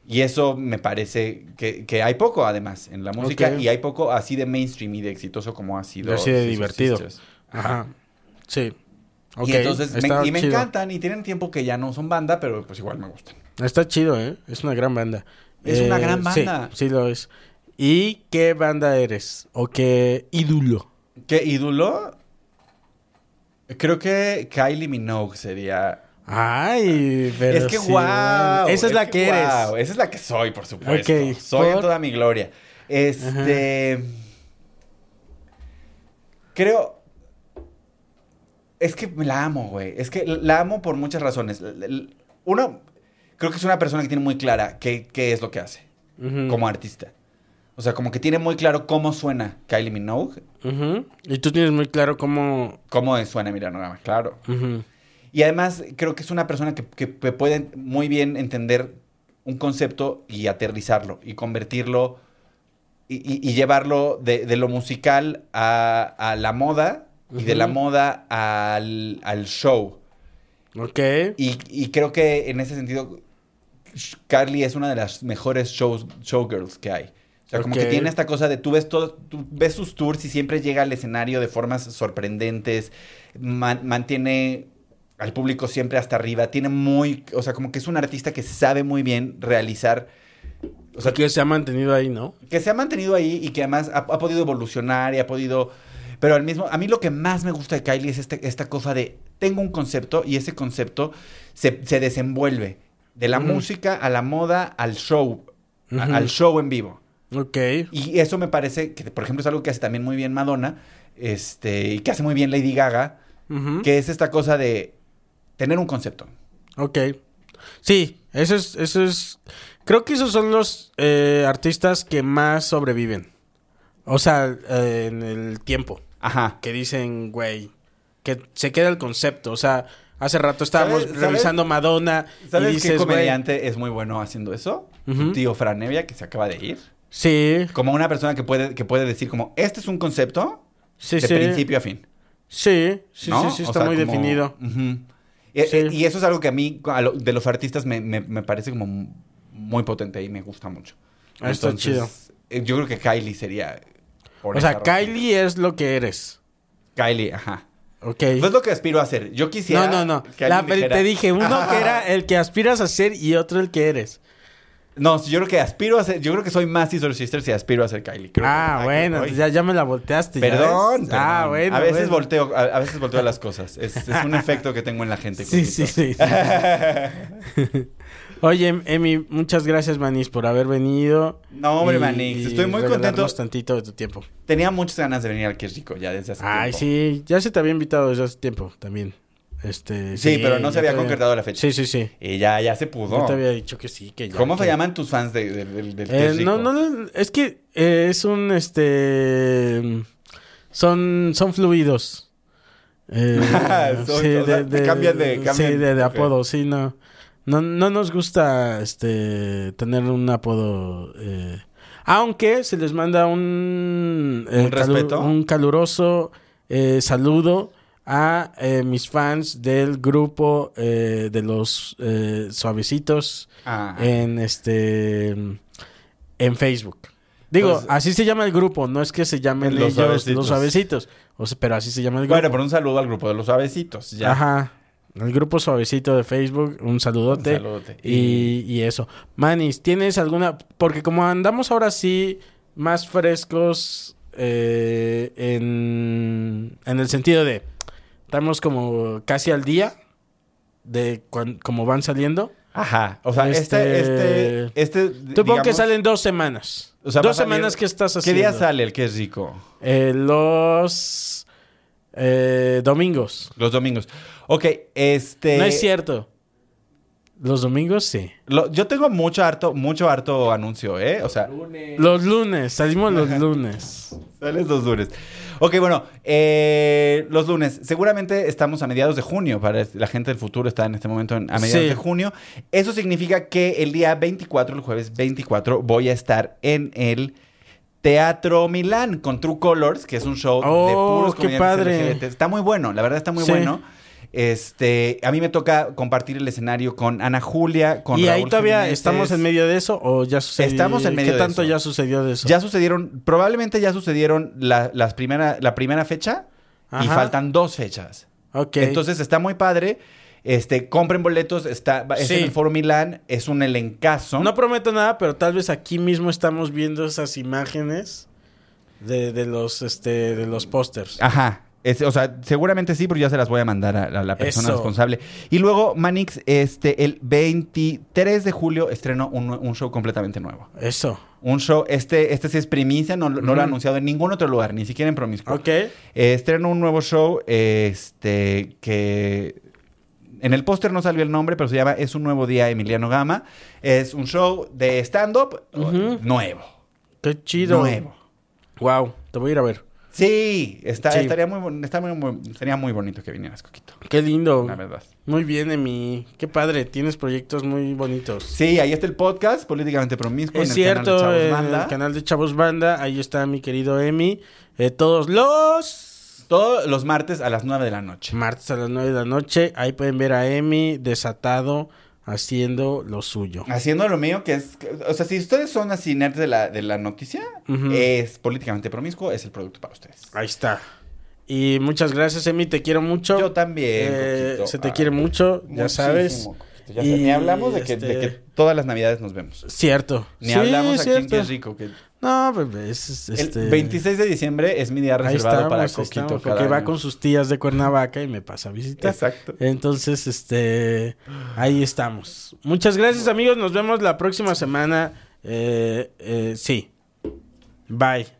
Y eso me parece que, que hay poco, además, en la música. Y hay poco así de mainstream y de exitoso como ha sido. Así de divertido. Sisters. Ajá. Sí. Y entonces, me- y me chido. encantan y tienen tiempo que ya no son banda, pero pues igual me gustan. Está chido, ¿eh? Es una gran banda. Es una Eh, gran sí, banda. Sí, lo es. ¿Y qué banda eres? ¿O qué ídolo? ¿Qué ídolo? Creo que Kylie Minogue sería... Ay, pero es que sí, wow. Esa es, la que, eres. Esa es la que soy, por supuesto. Ok, Soy en por- toda mi gloria. Este. Creo. Es que la amo, güey. Es que la amo por muchas razones. Uno, creo que es una persona que tiene muy clara qué, qué es lo que hace como artista. O sea, como que tiene muy claro cómo suena Kylie Minogue. ujú. Y tú tienes muy claro cómo... Cómo suena Gama, claro. ujú. Y además creo que es una persona que, que puede muy bien entender un concepto y aterrizarlo y convertirlo y, y- y llevarlo de, de lo musical a, a la moda y de la moda al, al show. Ok. Y, y creo que en ese sentido Carly es una de las mejores shows, showgirls que hay. O sea, como que tiene esta cosa de tú ves todo, tú ves sus tours y siempre llega al escenario de formas sorprendentes, man- mantiene al público siempre hasta arriba, tiene muy, o sea, como que es un artista que sabe muy bien realizar, o sea, que se ha mantenido ahí, ¿no? que se ha mantenido ahí y que además ha, ha podido evolucionar y ha podido... Pero al mismo, a mí lo que más me gusta de Kylie es este- esta cosa de, tengo un concepto y ese concepto se, se desenvuelve de la música a la moda al show, a- al show en vivo. Ok. Y eso me parece que, por ejemplo, es algo que hace también muy bien Madonna, este, y que hace muy bien Lady Gaga, que es esta cosa de tener un concepto. Ok. Sí, eso es, eso es. Creo que esos son los eh, artistas que más sobreviven. O sea, eh, en el tiempo. Ajá. Que dicen, güey, que se queda el concepto. O sea, hace rato estábamos ¿Sabes- sabes- revisando Madonna ¿Sabes y qué dices, güey. comediante es muy bueno haciendo eso? Tu Ujú. tío Fran Evia, que se acaba de ir. Sí, Como una persona que puede, que puede decir como, este es un concepto sí, de sí. principio a fin. Sí, sí, ¿no? sí, sí, O está sea, muy como- definido. E- Sí. e- Y eso es algo que a mí, de los artistas, me, me- me parece como muy potente y me gusta mucho. Ah, está chido. eh, Yo creo que Kylie sería... por O sea, razón. Kylie es lo que eres. Kylie, ajá. Ok. Pues es lo que aspiro a hacer. Yo quisiera... No, no, no. La- dijera- te dije, uno que era el que aspiras a ser y otro el que eres. No, yo creo que aspiro a ser... Yo creo que soy más Sister Sister si aspiro a ser Kylie. Creo ah, bueno, ya, ya me la volteaste. ¿ya Perdón? Ah, bueno. A veces bueno. volteo, a, a veces volteo las cosas. Es, es un efecto que tengo en la gente. Sí, sí, sí. sí. Oye, Emi, muchas gracias, Manis, por haber venido. No, hombre, y- Manix, estoy muy contento. tantito de tu tiempo. Tenía muchas ganas de venir al que rico ya desde hace Ay, tiempo. sí, ya se te había invitado desde hace tiempo también. Este, Sí, pero no se había concretado la fecha. Sí, sí, sí. Y ya, ya se pudo. Yo te había dicho que sí, que ya. ¿Cómo que- se llaman tus fans de- de- del del que Eh, rico? no, no, no, es que eh, es un, este, son, son fluidos. Eh, Son- o sea, te cambian de- sí, cambian- de, de apodo, sí, no. No, no nos gusta, este, tener un apodo, eh, aunque se les manda un, eh, ¿Un respeto? un caluroso eh, saludo a eh, mis fans del grupo eh, de los eh, suavecitos Ah. en este en Facebook. Digo, Pues- así se llama el grupo, no es que se llamen Los ellos Suavecitos. los suavecitos, o sea, pero así se llama el grupo. Bueno, pero un saludo al grupo de los suavecitos. Ya. Ajá. El grupo suavecito de Facebook, un saludote. Un saludote. Y, y eso. Manis, ¿tienes alguna? Porque como andamos ahora sí más frescos eh, en, en el sentido de estamos como casi al día de cuan- como van saliendo. Ajá. O sea, este, Este- este, este, que salen dos semanas. o sea, dos salir- semanas que estás ¿Qué haciendo. día sale el que es rico? Eh, los eh, domingos. Los domingos. Ok, este... No es cierto. Los domingos sí. lo- yo tengo mucho harto, mucho harto anuncio, ¿eh? O sea, Los lunes, salimos los lunes. Sales los lunes. Ok, bueno, eh, los lunes. Seguramente estamos a mediados de junio. Para la gente del futuro está en este momento en- a mediados Sí. de junio. Eso significa que el día 24, el jueves 24, voy a estar en el Teatro Milán con True Colors, que es un show de Oh, puros qué padre. LGBT. Está muy bueno, la verdad está muy Sí. bueno. Este, a mí me toca compartir el escenario con Ana Julia, con ¿Y ahí Raúl todavía Jiménez. estamos en medio de eso o ya sucedió? Estamos en medio ¿Qué de tanto eso. ya sucedió de eso? Ya sucedieron, probablemente ya sucedieron la, las primera, la primera fecha y faltan dos fechas. Ok. Entonces está muy padre. Este, compren boletos, está, es Sí. en el Foro Milán, es un elencazo. No prometo nada, pero tal vez aquí mismo estamos viendo esas imágenes de, de los este de los pósters. Ajá. Es- o sea, seguramente sí, pero ya se las voy a mandar a, a la persona Eso. responsable. Y luego, Manix, este, el 23 de julio estrenó un, un show completamente nuevo. Eso. Un show, este, este sí es primicia, no, no lo ha anunciado en ningún otro lugar, ni siquiera en Promiscuo. Ok. Eh, estrenó un nuevo show, este, que en el póster no salió el nombre, pero se llama Es un nuevo día Emiliano Gama. Es un show de stand-up nuevo. Qué chido. Nuevo. Wow, te voy a ir a ver. Sí, está, Sí. estaría muy, está muy, muy- sería muy bonito que vinieras, Coquito. Qué lindo. La verdad. Muy bien, Emi. Qué padre, tienes proyectos muy bonitos. Sí, ahí está el podcast, Políticamente Promiscuo, es en cierto, el canal de Chavos Banda. el canal de Chavos Banda, ahí está mi querido Emi. Eh, todos los Todos los martes a las 9 de la noche. martes a las 9 de la noche, ahí pueden ver a Emi desatado haciendo lo suyo. Haciendo lo mío, que es... O sea, si ustedes son así nerds de la, de la noticia, es Políticamente Promiscuo, es el producto para ustedes. Ahí está. Y muchas gracias, Emi, te quiero mucho. Yo también, Eh, se te Ah, quiere mucho, ya sabes. Ya Y, Ni hablamos de que, de este- que todas las navidades nos vemos. Cierto. Ni Sí, hablamos aquí en cierto. que es rico. Que No, bebé, es, es, este... El 26 de diciembre es mi día reservado estamos, para Coquito estamos, porque va con sus tías de Cuernavaca y me pasa a visitar. Exacto. Entonces, este, ahí estamos. Muchas gracias, amigos. Nos vemos la próxima semana. Eh, eh, sí. Bye.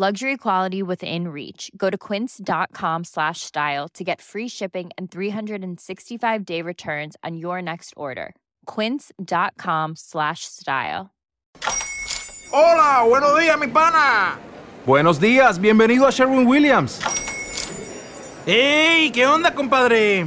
Luxury quality within reach. Go to quince.com slash style to get free shipping and 365 day returns on your next order. Quince.com slash style. Hola, buenos días, mi pana. Buenos días, bienvenido a Sherwin Williams. ¡Ey! ¿Qué onda, compadre?